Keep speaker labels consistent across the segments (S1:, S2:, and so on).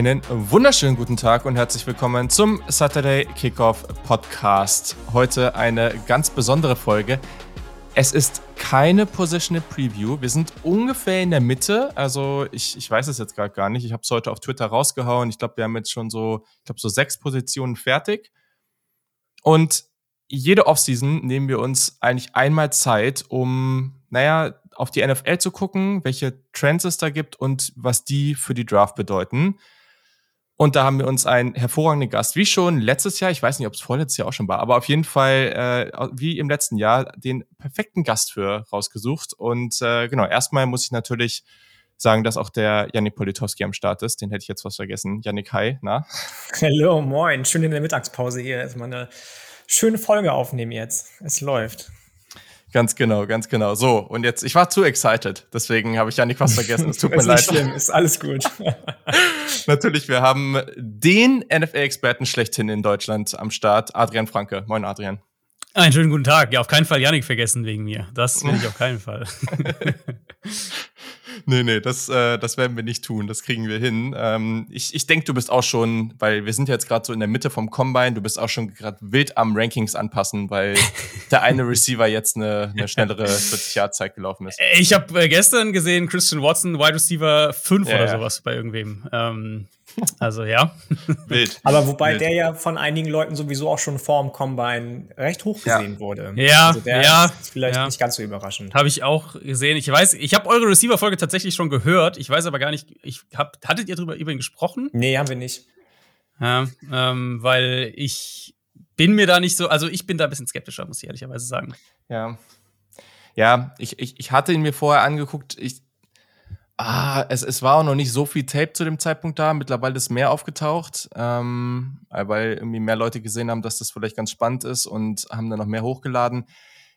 S1: Einen wunderschönen guten Tag und herzlich willkommen zum Saturday Kickoff Podcast. Heute eine ganz besondere Folge. Es ist keine Positional Preview. Wir sind ungefähr in der Mitte. Also ich, ich weiß es jetzt gerade gar nicht. Ich habe es heute auf Twitter rausgehauen. Ich glaube, wir haben jetzt schon so, ich glaube, so sechs Positionen fertig. Und jede Offseason nehmen wir uns eigentlich einmal Zeit, um, naja, auf die NFL zu gucken, welche Trends es da gibt und was die für die Draft bedeuten. Und da haben wir uns einen hervorragenden Gast, wie schon letztes Jahr, ich weiß nicht, ob es vorletztes Jahr auch schon war, aber auf jeden Fall, äh, wie im letzten Jahr, den perfekten Gast für rausgesucht. Und äh, genau, erstmal muss ich natürlich sagen, dass auch der Yannick Politowski am Start ist. Den hätte ich jetzt was vergessen. Yannick, hi, na?
S2: Hallo, moin. Schön in der Mittagspause hier. Erstmal eine schöne Folge aufnehmen jetzt. Es läuft.
S1: Ganz genau, ganz genau. So, und jetzt, ich war zu excited, deswegen habe ich ja nicht was vergessen. Es tut mir leid. Ist
S2: schlimm, ist alles gut.
S1: Natürlich, wir haben den NFL-Experten schlechthin in Deutschland am Start, Adrian Franke. Moin, Adrian.
S3: Einen schönen guten Tag. Ja, auf keinen Fall Janik vergessen wegen mir. Das will ich auf keinen Fall.
S1: Nee, nee, das, äh, das werden wir nicht tun. Das kriegen wir hin. Ähm, ich ich denke, du bist auch schon, weil wir sind jetzt gerade so in der Mitte vom Combine, du bist auch schon gerade wild am Rankings anpassen, weil der eine Receiver jetzt eine, eine schnellere 40-Jahr-Zeit gelaufen ist.
S3: Ich habe äh, gestern gesehen, Christian Watson, Wide Receiver 5 ja, oder sowas bei irgendwem. Ähm, also ja.
S2: Wild. Aber wobei Wild. der ja von einigen Leuten sowieso auch schon vorm Combine recht hoch gesehen
S3: ja.
S2: wurde.
S3: Ja, also der ja,
S2: ist vielleicht ja. nicht ganz so überraschend.
S3: Habe ich auch gesehen. Ich weiß, ich habe eure Receiver-Folge tatsächlich schon gehört. Ich weiß aber gar nicht, ich hab, hattet ihr drüber über ihn gesprochen?
S2: Nee, haben wir nicht.
S3: Ja, ähm, weil ich bin mir da nicht so, also ich bin da ein bisschen skeptischer, muss ich ehrlicherweise sagen.
S1: Ja. Ja, ich, ich, ich hatte ihn mir vorher angeguckt. Ich, Ah, es, es war auch noch nicht so viel Tape zu dem Zeitpunkt da. Mittlerweile ist mehr aufgetaucht, ähm, weil irgendwie mehr Leute gesehen haben, dass das vielleicht ganz spannend ist und haben dann noch mehr hochgeladen.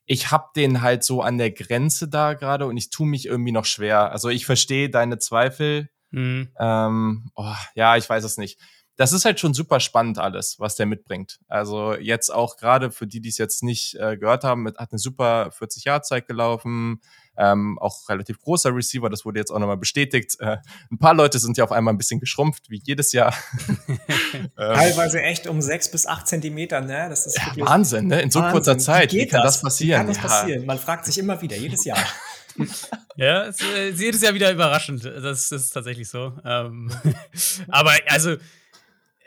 S1: Ich hab den halt so an der Grenze da gerade und ich tue mich irgendwie noch schwer. Also ich verstehe deine Zweifel. Mhm. Ähm, oh, ja, ich weiß es nicht. Das ist halt schon super spannend alles, was der mitbringt. Also jetzt auch gerade für die, die es jetzt nicht äh, gehört haben, hat eine super 40-Jahr-Zeit gelaufen ähm, auch relativ großer Receiver, das wurde jetzt auch nochmal bestätigt. Äh, ein paar Leute sind ja auf einmal ein bisschen geschrumpft, wie jedes Jahr.
S2: ähm, Teilweise echt um sechs bis acht Zentimeter, ne?
S1: Das ist ja, Wahnsinn, ne? In so Wahnsinn. kurzer Zeit. Wie, wie kann das, das passieren?
S2: Wie kann das passieren? Man fragt sich immer wieder, jedes Jahr.
S3: ja, es ist jedes Jahr wieder überraschend. Das, das ist tatsächlich so. Ähm, aber also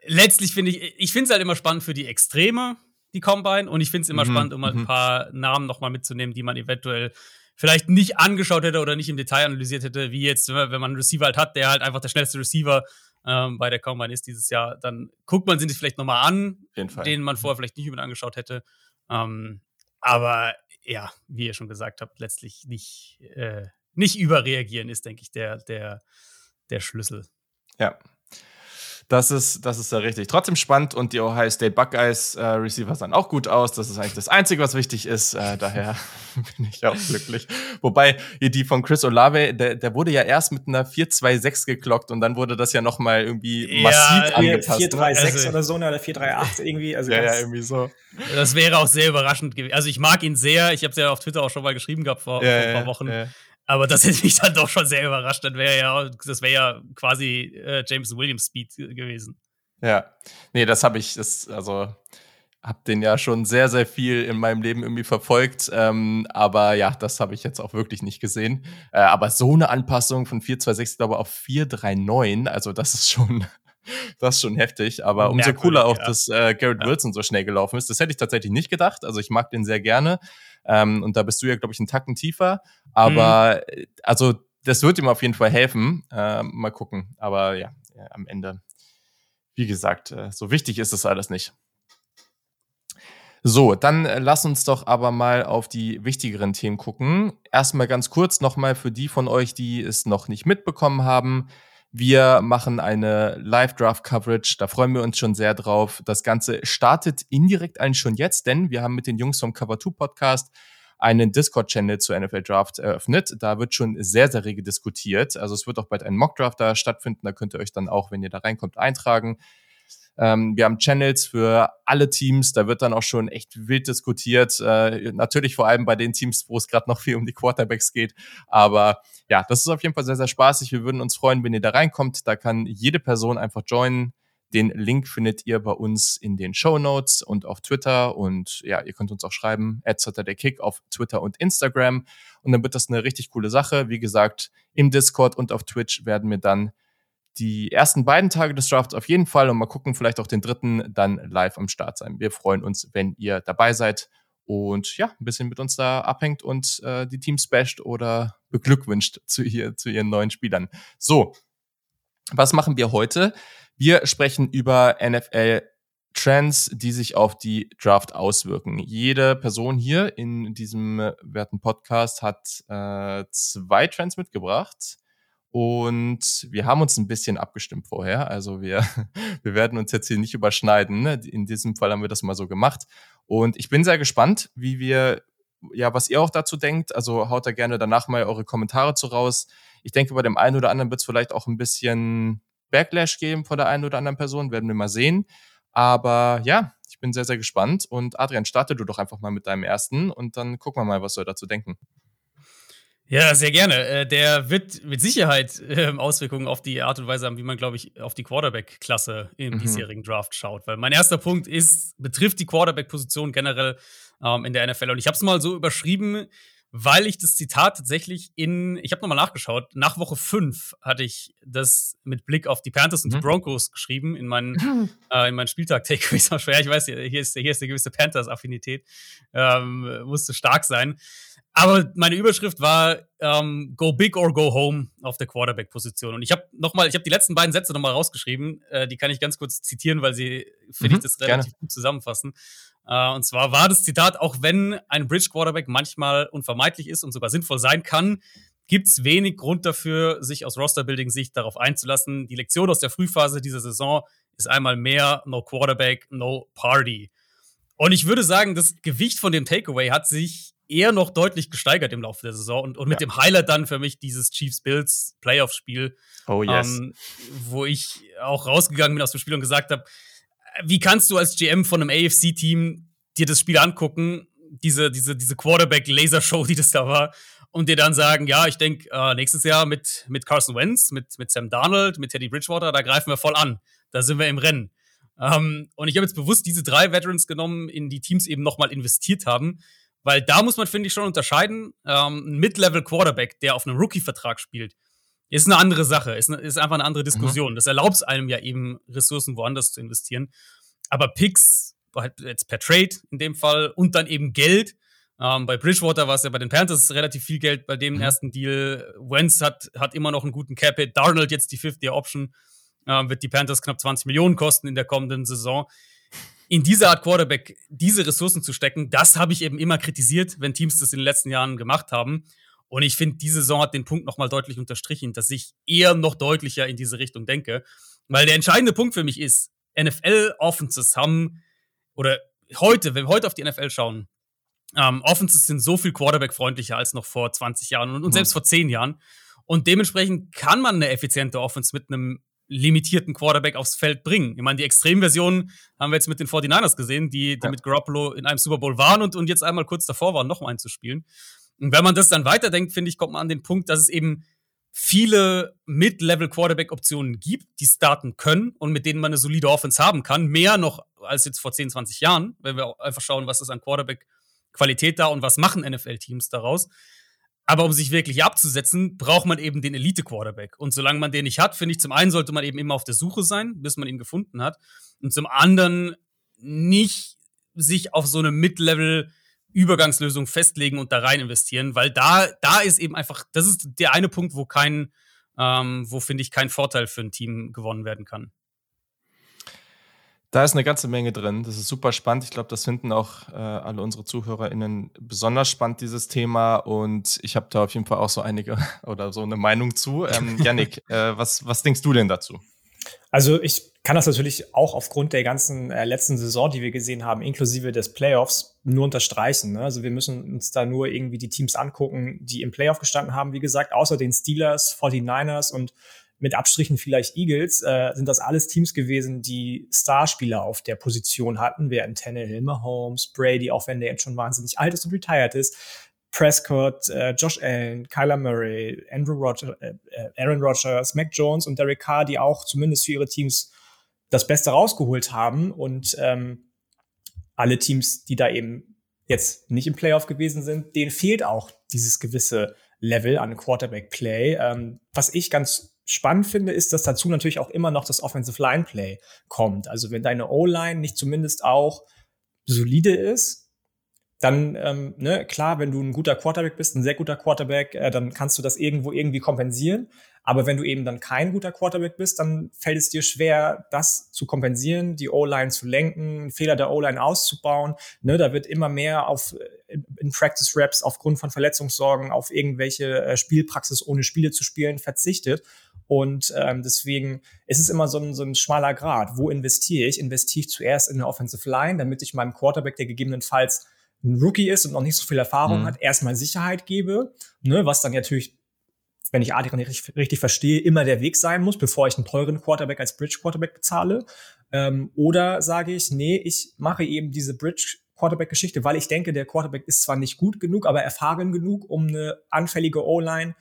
S3: letztlich finde ich, ich finde es halt immer spannend für die Extreme, die Combine, und ich finde es immer mhm. spannend, um halt ein mhm. paar Namen nochmal mitzunehmen, die man eventuell vielleicht nicht angeschaut hätte oder nicht im Detail analysiert hätte, wie jetzt, wenn man einen Receiver halt hat, der halt einfach der schnellste Receiver ähm, bei der Combine ist dieses Jahr, dann guckt man sich vielleicht nochmal an, den man vorher vielleicht nicht über angeschaut hätte. Ähm, aber ja, wie ihr schon gesagt habt, letztlich nicht, äh, nicht überreagieren ist, denke ich, der, der, der Schlüssel.
S1: Ja, das ist, das ist ja richtig. Trotzdem spannend und die Ohio State Buckeyes äh, Receiver sahen auch gut aus. Das ist eigentlich das Einzige, was wichtig ist. Äh, daher bin ich auch glücklich. Wobei die von Chris Olave, der, der wurde ja erst mit einer 4-2-6 geklockt und dann wurde das ja noch mal irgendwie massiv ja, angepasst. 4-3-6
S2: also, oder so oder 4-3-8 irgendwie. Also
S1: ja, ja, irgendwie so.
S3: Das wäre auch sehr überraschend gewesen. Also ich mag ihn sehr. Ich habe es ja auf Twitter auch schon mal geschrieben gehabt vor, ja, vor ein paar Wochen. Ja. Aber das hätte mich dann doch schon sehr überrascht. Das wäre ja, das wäre ja quasi äh, James Williams Speed gewesen.
S1: Ja, nee, das habe ich, das, also habe den ja schon sehr, sehr viel in meinem Leben irgendwie verfolgt. Ähm, aber ja, das habe ich jetzt auch wirklich nicht gesehen. Äh, aber so eine Anpassung von 426, glaube ich, auf 439, also das ist schon, das ist schon heftig. Aber umso cooler auch, ja. dass äh, Garrett ja. Wilson so schnell gelaufen ist. Das hätte ich tatsächlich nicht gedacht. Also ich mag den sehr gerne. Ähm, und da bist du ja, glaube ich, einen Tacken tiefer. Aber mhm. also das wird ihm auf jeden Fall helfen. Äh, mal gucken. Aber ja, ja, am Ende, wie gesagt, äh, so wichtig ist es alles nicht. So, dann äh, lass uns doch aber mal auf die wichtigeren Themen gucken. Erstmal ganz kurz nochmal für die von euch, die es noch nicht mitbekommen haben. Wir machen eine Live-Draft-Coverage, da freuen wir uns schon sehr drauf. Das Ganze startet indirekt eigentlich schon jetzt, denn wir haben mit den Jungs vom Cover 2 Podcast einen Discord-Channel zu NFL Draft eröffnet. Da wird schon sehr, sehr rege diskutiert. Also es wird auch bald ein Mock-Draft da stattfinden. Da könnt ihr euch dann auch, wenn ihr da reinkommt, eintragen. Ähm, wir haben Channels für alle Teams, da wird dann auch schon echt wild diskutiert. Äh, natürlich vor allem bei den Teams, wo es gerade noch viel um die Quarterbacks geht. Aber ja, das ist auf jeden Fall sehr, sehr spaßig. Wir würden uns freuen, wenn ihr da reinkommt. Da kann jede Person einfach joinen. Den Link findet ihr bei uns in den Show Notes und auf Twitter. Und ja, ihr könnt uns auch schreiben, at Kick auf Twitter und Instagram. Und dann wird das eine richtig coole Sache. Wie gesagt, im Discord und auf Twitch werden wir dann die ersten beiden Tage des Drafts auf jeden Fall und mal gucken, vielleicht auch den dritten dann live am Start sein. Wir freuen uns, wenn ihr dabei seid und ja, ein bisschen mit uns da abhängt und äh, die Teams basht oder beglückwünscht zu, ihr, zu ihren neuen Spielern. So, was machen wir heute? Wir sprechen über NFL Trends, die sich auf die Draft auswirken. Jede Person hier in diesem werten Podcast hat äh, zwei Trends mitgebracht. Und wir haben uns ein bisschen abgestimmt vorher. Also wir, wir werden uns jetzt hier nicht überschneiden. Ne? In diesem Fall haben wir das mal so gemacht. Und ich bin sehr gespannt, wie wir, ja, was ihr auch dazu denkt. Also haut da gerne danach mal eure Kommentare zu raus. Ich denke, bei dem einen oder anderen wird es vielleicht auch ein bisschen Backlash geben von der einen oder anderen Person. Werden wir mal sehen. Aber ja, ich bin sehr, sehr gespannt. Und Adrian, starte du doch einfach mal mit deinem ersten und dann gucken wir mal, was wir dazu denken.
S3: Ja, sehr gerne. Äh, der wird mit Sicherheit äh, Auswirkungen auf die Art und Weise haben, wie man, glaube ich, auf die Quarterback-Klasse im mhm. diesjährigen Draft schaut. Weil mein erster Punkt ist, betrifft die Quarterback-Position generell ähm, in der NFL. Und ich habe es mal so überschrieben, weil ich das Zitat tatsächlich in, ich habe nochmal nachgeschaut, nach Woche 5 hatte ich das mit Blick auf die Panthers und die mhm. Broncos geschrieben in meinen, äh, in meinen Spieltag-Takeaways. Ja, ich weiß, hier ist, hier ist eine gewisse Panthers-Affinität, ähm, musste stark sein. Aber meine Überschrift war ähm, Go Big or Go Home auf der Quarterback-Position. Und ich habe noch mal, ich habe die letzten beiden Sätze noch mal rausgeschrieben. Äh, die kann ich ganz kurz zitieren, weil sie, finde mhm, ich, das relativ gerne. gut zusammenfassen. Äh, und zwar war das Zitat, auch wenn ein Bridge-Quarterback manchmal unvermeidlich ist und sogar sinnvoll sein kann, gibt's wenig Grund dafür, sich aus Roster-Building-Sicht darauf einzulassen. Die Lektion aus der Frühphase dieser Saison ist einmal mehr No Quarterback, No Party. Und ich würde sagen, das Gewicht von dem Takeaway hat sich eher noch deutlich gesteigert im Laufe der Saison und, und mit ja. dem Highlight dann für mich dieses Chiefs-Bills Playoff-Spiel,
S1: oh, yes.
S3: ähm, wo ich auch rausgegangen bin aus dem Spiel und gesagt habe, wie kannst du als GM von einem AFC-Team dir das Spiel angucken, diese, diese, diese Quarterback-Lasershow, die das da war, und dir dann sagen, ja, ich denke, äh, nächstes Jahr mit, mit Carson Wentz, mit, mit Sam Darnold, mit Teddy Bridgewater, da greifen wir voll an. Da sind wir im Rennen. Ähm, und ich habe jetzt bewusst diese drei Veterans genommen, in die Teams eben nochmal investiert haben, weil da muss man, finde ich, schon unterscheiden. Ähm, ein Mid-Level-Quarterback, der auf einem Rookie-Vertrag spielt, ist eine andere Sache, ist, eine, ist einfach eine andere Diskussion. Mhm. Das erlaubt es einem ja eben, Ressourcen woanders zu investieren. Aber Picks, halt jetzt per Trade in dem Fall, und dann eben Geld. Ähm, bei Bridgewater war es ja bei den Panthers relativ viel Geld bei dem mhm. ersten Deal. Wentz hat, hat immer noch einen guten Cap-Hit. Darnold jetzt die Fifth-Year-Option. Ähm, wird die Panthers knapp 20 Millionen kosten in der kommenden Saison in diese Art Quarterback diese Ressourcen zu stecken, das habe ich eben immer kritisiert, wenn Teams das in den letzten Jahren gemacht haben. Und ich finde, diese Saison hat den Punkt nochmal deutlich unterstrichen, dass ich eher noch deutlicher in diese Richtung denke. Weil der entscheidende Punkt für mich ist, NFL-Offenses haben, oder heute, wenn wir heute auf die NFL schauen, ähm, Offenses sind so viel Quarterback-freundlicher als noch vor 20 Jahren und, und mhm. selbst vor 10 Jahren. Und dementsprechend kann man eine effiziente Offense mit einem limitierten Quarterback aufs Feld bringen. Ich meine, die Extremversion haben wir jetzt mit den 49ers gesehen, die, die ja. mit Garoppolo in einem Super Bowl waren und, und jetzt einmal kurz davor waren, noch einen zu spielen. Und wenn man das dann weiterdenkt, finde ich, kommt man an den Punkt, dass es eben viele Mid-Level-Quarterback-Optionen gibt, die starten können und mit denen man eine solide Offense haben kann. Mehr noch als jetzt vor 10, 20 Jahren, wenn wir einfach schauen, was ist an Quarterback-Qualität da und was machen NFL-Teams daraus. Aber um sich wirklich abzusetzen, braucht man eben den Elite-Quarterback. Und solange man den nicht hat, finde ich, zum einen sollte man eben immer auf der Suche sein, bis man ihn gefunden hat. Und zum anderen nicht sich auf so eine Mid-Level Übergangslösung festlegen und da rein investieren, weil da, da ist eben einfach, das ist der eine Punkt, wo kein, ähm, wo finde ich kein Vorteil für ein Team gewonnen werden kann.
S1: Da ist eine ganze Menge drin. Das ist super spannend. Ich glaube, das finden auch äh, alle unsere ZuhörerInnen besonders spannend, dieses Thema. Und ich habe da auf jeden Fall auch so einige oder so eine Meinung zu. Ähm, Yannick, äh, was, was denkst du denn dazu?
S2: Also ich kann das natürlich auch aufgrund der ganzen äh, letzten Saison, die wir gesehen haben, inklusive des Playoffs, nur unterstreichen. Ne? Also wir müssen uns da nur irgendwie die Teams angucken, die im Playoff gestanden haben, wie gesagt, außer den Steelers, 49ers und mit Abstrichen vielleicht Eagles, äh, sind das alles Teams gewesen, die Starspieler auf der Position hatten, während Tannehill, Mahomes, Brady, auch wenn der jetzt schon wahnsinnig alt ist und retired ist, Prescott, äh, Josh Allen, Kyler Murray, Andrew Rodgers, äh, äh, Aaron Rodgers, Mac Jones und Derek Carr, die auch zumindest für ihre Teams das Beste rausgeholt haben und ähm, alle Teams, die da eben jetzt nicht im Playoff gewesen sind, denen fehlt auch dieses gewisse Level an Quarterback-Play. Ähm, was ich ganz spannend finde, ist, dass dazu natürlich auch immer noch das Offensive Line Play kommt. Also wenn deine O-Line nicht zumindest auch solide ist, dann, ähm, ne, klar, wenn du ein guter Quarterback bist, ein sehr guter Quarterback, äh, dann kannst du das irgendwo irgendwie kompensieren. Aber wenn du eben dann kein guter Quarterback bist, dann fällt es dir schwer, das zu kompensieren, die O-Line zu lenken, Fehler der O-Line auszubauen. Ne, da wird immer mehr auf äh, in Practice Raps aufgrund von Verletzungssorgen auf irgendwelche äh, Spielpraxis ohne Spiele zu spielen verzichtet. Und ähm, deswegen ist es immer so ein, so ein schmaler Grad. Wo investiere ich? Investiere ich zuerst in eine Offensive Line, damit ich meinem Quarterback, der gegebenenfalls ein Rookie ist und noch nicht so viel Erfahrung mhm. hat, erstmal Sicherheit gebe, ne, was dann natürlich, wenn ich Adrian richtig, richtig, verstehe, immer der Weg sein muss, bevor ich einen teuren Quarterback als Bridge Quarterback bezahle. Ähm, oder sage ich, nee, ich mache eben diese Bridge Quarterback-Geschichte, weil ich denke, der Quarterback ist zwar nicht gut genug, aber erfahren genug, um eine anfällige O-Line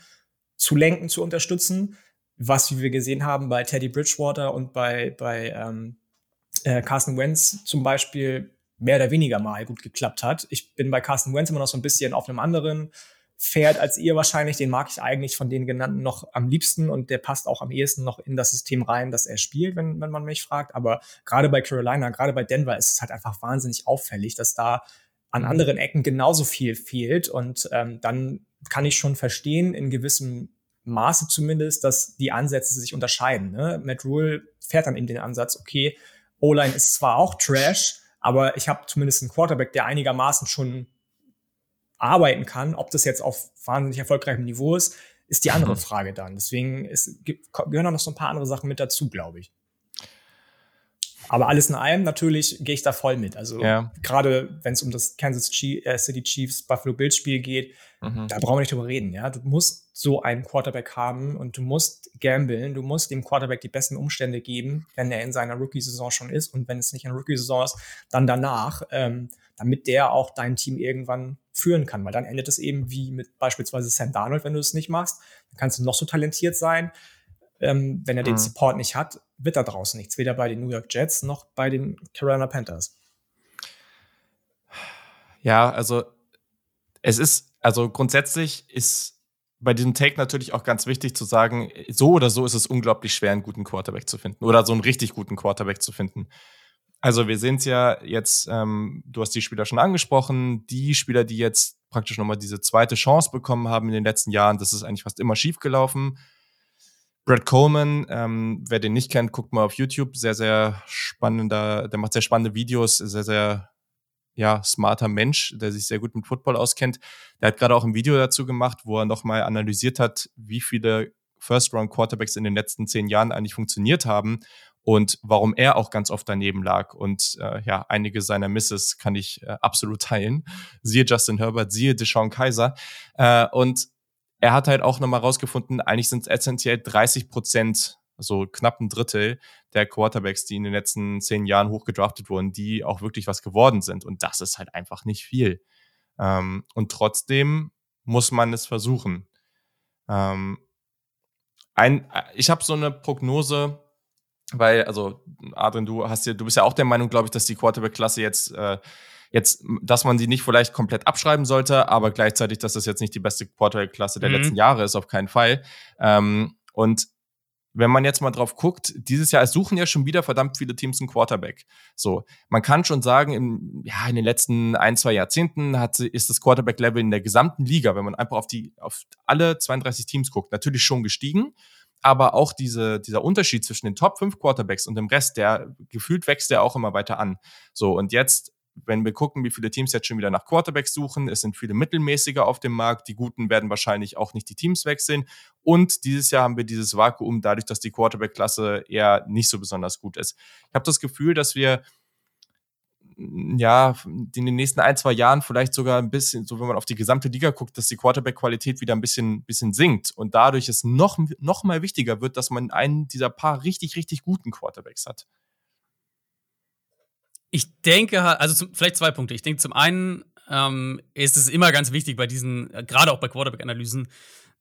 S2: zu lenken, zu unterstützen, was, wie wir gesehen haben, bei Teddy Bridgewater und bei, bei ähm, äh, Carson Wentz zum Beispiel mehr oder weniger mal gut geklappt hat. Ich bin bei Carsten Wentz immer noch so ein bisschen auf einem anderen Pferd als ihr wahrscheinlich. Den mag ich eigentlich von den genannten noch am liebsten und der passt auch am ehesten noch in das System rein, das er spielt, wenn, wenn man mich fragt. Aber gerade bei Carolina, gerade bei Denver ist es halt einfach wahnsinnig auffällig, dass da an mhm. anderen Ecken genauso viel fehlt. Und ähm, dann kann ich schon verstehen, in gewissem Maße zumindest, dass die Ansätze sich unterscheiden. Ne? Matt Rule fährt dann eben den Ansatz, okay, O-Line ist zwar auch Trash, aber ich habe zumindest einen Quarterback, der einigermaßen schon arbeiten kann. Ob das jetzt auf wahnsinnig erfolgreichem Niveau ist, ist die andere. Frage dann. Deswegen ist, gehören auch noch so ein paar andere Sachen mit dazu, glaube ich. Aber alles in allem, natürlich gehe ich da voll mit. Also ja. gerade wenn es um das Kansas äh, City Chiefs Buffalo Bills Spiel geht, mhm. da brauchen wir nicht drüber reden. Ja, du musst so einen Quarterback haben und du musst gamblen, du musst dem Quarterback die besten Umstände geben, wenn er in seiner Rookie-Saison schon ist und wenn es nicht eine Rookie-Saison ist, dann danach, ähm, damit der auch dein Team irgendwann führen kann, weil dann endet es eben wie mit beispielsweise Sam Darnold, wenn du es nicht machst, dann kannst du noch so talentiert sein, ähm, wenn er den mhm. Support nicht hat, wird da draußen nichts, weder bei den New York Jets noch bei den Carolina Panthers.
S1: Ja, also es ist, also grundsätzlich ist bei diesem Take natürlich auch ganz wichtig zu sagen, so oder so ist es unglaublich schwer, einen guten Quarterback zu finden oder so einen richtig guten Quarterback zu finden. Also wir sehen es ja jetzt, ähm, du hast die Spieler schon angesprochen, die Spieler, die jetzt praktisch nochmal diese zweite Chance bekommen haben in den letzten Jahren, das ist eigentlich fast immer schief gelaufen. Brad Coleman, ähm, wer den nicht kennt, guckt mal auf YouTube. Sehr, sehr spannender, der macht sehr spannende Videos, sehr, sehr ja, smarter Mensch, der sich sehr gut mit Football auskennt. Der hat gerade auch ein Video dazu gemacht, wo er nochmal analysiert hat, wie viele First-Round-Quarterbacks in den letzten zehn Jahren eigentlich funktioniert haben und warum er auch ganz oft daneben lag. Und äh, ja, einige seiner Misses kann ich äh, absolut teilen. Siehe Justin Herbert, siehe Deshaun Kaiser. Äh, und er hat halt auch nochmal rausgefunden, eigentlich sind es essentiell 30 Prozent, also knapp ein Drittel der Quarterbacks, die in den letzten zehn Jahren hochgedraftet wurden, die auch wirklich was geworden sind. Und das ist halt einfach nicht viel. Ähm, und trotzdem muss man es versuchen. Ähm, ein, ich habe so eine Prognose, weil, also, Adrian, du hast ja, du bist ja auch der Meinung, glaube ich, dass die Quarterback-Klasse jetzt äh, Jetzt, dass man sie nicht vielleicht komplett abschreiben sollte, aber gleichzeitig, dass das jetzt nicht die beste Quarterback-Klasse der mhm. letzten Jahre ist, auf keinen Fall. Ähm, und wenn man jetzt mal drauf guckt, dieses Jahr, suchen ja schon wieder verdammt viele Teams einen Quarterback. So, man kann schon sagen, im, ja, in den letzten ein, zwei Jahrzehnten hat, ist das Quarterback-Level in der gesamten Liga, wenn man einfach auf die, auf alle 32 Teams guckt, natürlich schon gestiegen. Aber auch diese, dieser Unterschied zwischen den Top 5 Quarterbacks und dem Rest, der gefühlt wächst der auch immer weiter an. So, und jetzt wenn wir gucken, wie viele Teams jetzt schon wieder nach Quarterbacks suchen, es sind viele mittelmäßige auf dem Markt. Die guten werden wahrscheinlich auch nicht die Teams wechseln. Und dieses Jahr haben wir dieses Vakuum dadurch, dass die Quarterback-Klasse eher nicht so besonders gut ist. Ich habe das Gefühl, dass wir ja, in den nächsten ein, zwei Jahren vielleicht sogar ein bisschen, so wenn man auf die gesamte Liga guckt, dass die Quarterback-Qualität wieder ein bisschen, bisschen sinkt und dadurch es noch, noch mal wichtiger wird, dass man einen dieser paar richtig, richtig guten Quarterbacks hat?
S3: Ich denke, also zum, vielleicht zwei Punkte. Ich denke, zum einen ähm, ist es immer ganz wichtig bei diesen, äh, gerade auch bei Quarterback-Analysen,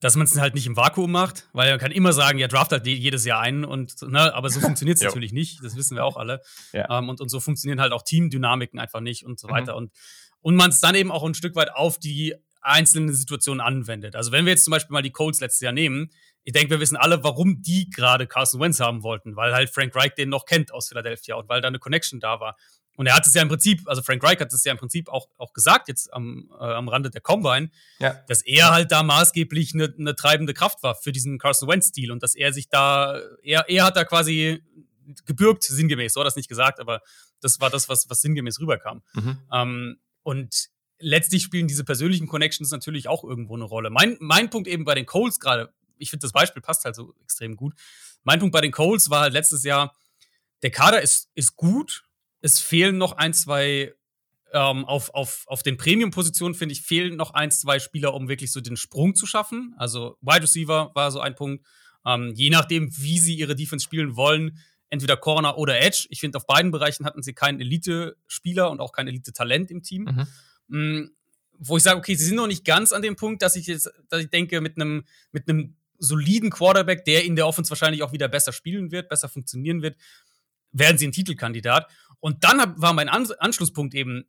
S3: dass man es halt nicht im Vakuum macht, weil man kann immer sagen, ja, draft halt jedes Jahr einen und, ne, aber so funktioniert es natürlich nicht, das wissen wir auch alle. Ja. Ähm, und, und so funktionieren halt auch Teamdynamiken einfach nicht und so mhm. weiter. Und, und man es dann eben auch ein Stück weit auf die einzelnen Situationen anwendet. Also wenn wir jetzt zum Beispiel mal die Colts letztes Jahr nehmen, ich denke, wir wissen alle, warum die gerade Carson Wentz haben wollten, weil halt Frank Reich den noch kennt aus Philadelphia und weil da eine Connection da war. Und er hat es ja im Prinzip, also Frank Reich hat es ja im Prinzip auch, auch gesagt, jetzt am, äh, am Rande der Combine, ja. dass er halt da maßgeblich eine, eine treibende Kraft war für diesen Carson Wentz-Stil und dass er sich da, er, er hat da quasi gebürgt, sinngemäß, so hat er das nicht gesagt, aber das war das, was, was sinngemäß rüberkam. Mhm. Ähm, und letztlich spielen diese persönlichen Connections natürlich auch irgendwo eine Rolle. Mein, mein Punkt eben bei den Coles gerade, ich finde, das Beispiel passt halt so extrem gut. Mein Punkt bei den Coles war halt letztes Jahr, der Kader ist, ist gut, es fehlen noch ein, zwei ähm, auf, auf, auf den Premium-Positionen, finde ich, fehlen noch ein, zwei Spieler, um wirklich so den Sprung zu schaffen. Also Wide Receiver war so ein Punkt. Ähm, je nachdem, wie sie ihre Defense spielen wollen, entweder Corner oder Edge. Ich finde, auf beiden Bereichen hatten sie keinen Elite-Spieler und auch kein Elite-Talent im Team. Mhm. Mhm, wo ich sage, okay, sie sind noch nicht ganz an dem Punkt, dass ich jetzt, dass ich denke, mit einem mit einem soliden Quarterback, der in der Offense wahrscheinlich auch wieder besser spielen wird, besser funktionieren wird, werden sie ein Titelkandidat. Und dann war mein An Anschlusspunkt eben,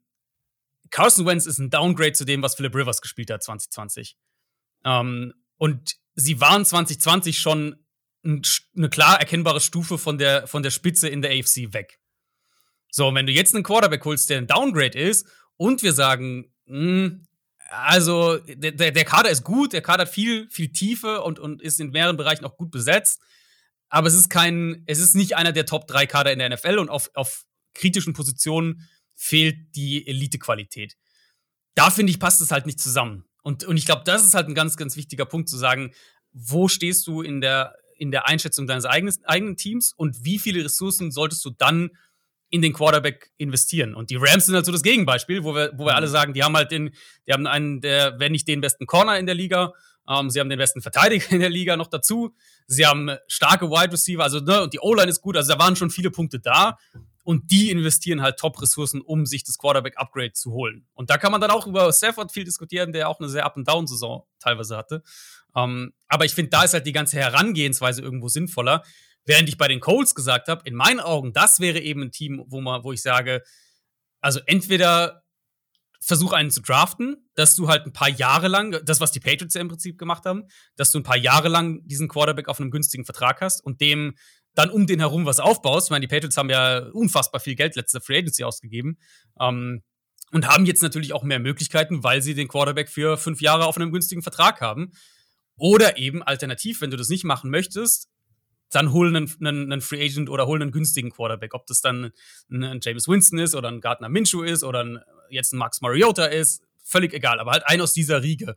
S3: Carson Wentz ist ein Downgrade zu dem, was Philip Rivers gespielt hat 2020. Ähm, und sie waren 2020 schon ein, eine klar erkennbare Stufe von der, von der Spitze in der AFC weg. So, wenn du jetzt einen Quarterback holst, der ein Downgrade ist, und wir sagen, mh, hm, also der, der Kader ist gut, der Kader hat viel, viel Tiefe und, und ist in mehreren Bereichen auch gut besetzt. Aber es ist kein, es ist nicht einer der Top 3 Kader in der NFL und auf, auf kritischen Positionen fehlt die Elite-Qualität. Da finde ich, passt es halt nicht zusammen. Und, und ich glaube, das ist halt ein ganz, ganz wichtiger Punkt zu sagen, wo stehst du in der, in der Einschätzung deines eigenen, eigenen Teams und wie viele Ressourcen solltest du dann in den Quarterback investieren. Und die Rams sind halt so das Gegenbeispiel, wo wir, wo wir alle mhm. sagen, die haben halt den, die haben einen der, wenn nicht den besten Corner in der Liga, ähm, sie haben den besten Verteidiger in der Liga noch dazu. Sie haben starke Wide Receiver, also ne, und die O-Line ist gut, also da waren schon viele Punkte da und die investieren halt Top-Ressourcen, um sich das Quarterback-Upgrade zu holen. Und da kann man dann auch über Stafford viel diskutieren, der auch eine sehr Up-and-Down-Saison teilweise hatte. Ähm, aber ich finde, da ist halt die ganze Herangehensweise irgendwo sinnvoller. Während ich bei den Colts gesagt habe, in meinen Augen, das wäre eben ein Team, wo man, wo ich sage, also entweder versuch einen zu draften, dass du halt ein paar Jahre lang, das, was die Patriots ja im Prinzip gemacht haben, dass du ein paar Jahre lang diesen Quarterback auf einem günstigen Vertrag hast und dem dann um den herum was aufbaust. Ich meine, die Patriots haben ja unfassbar viel Geld letzte Free Agency ausgegeben. Ähm, und haben jetzt natürlich auch mehr Möglichkeiten, weil sie den Quarterback für fünf Jahre auf einem günstigen Vertrag haben. Oder eben alternativ, wenn du das nicht machen möchtest, dann hol einen, einen, einen, Free Agent oder hol einen günstigen Quarterback. Ob das dann ein, ein James Winston ist oder ein Gardner Minshew ist oder ein, jetzt ein Max Mariota ist, völlig egal. Aber halt ein aus dieser Riege.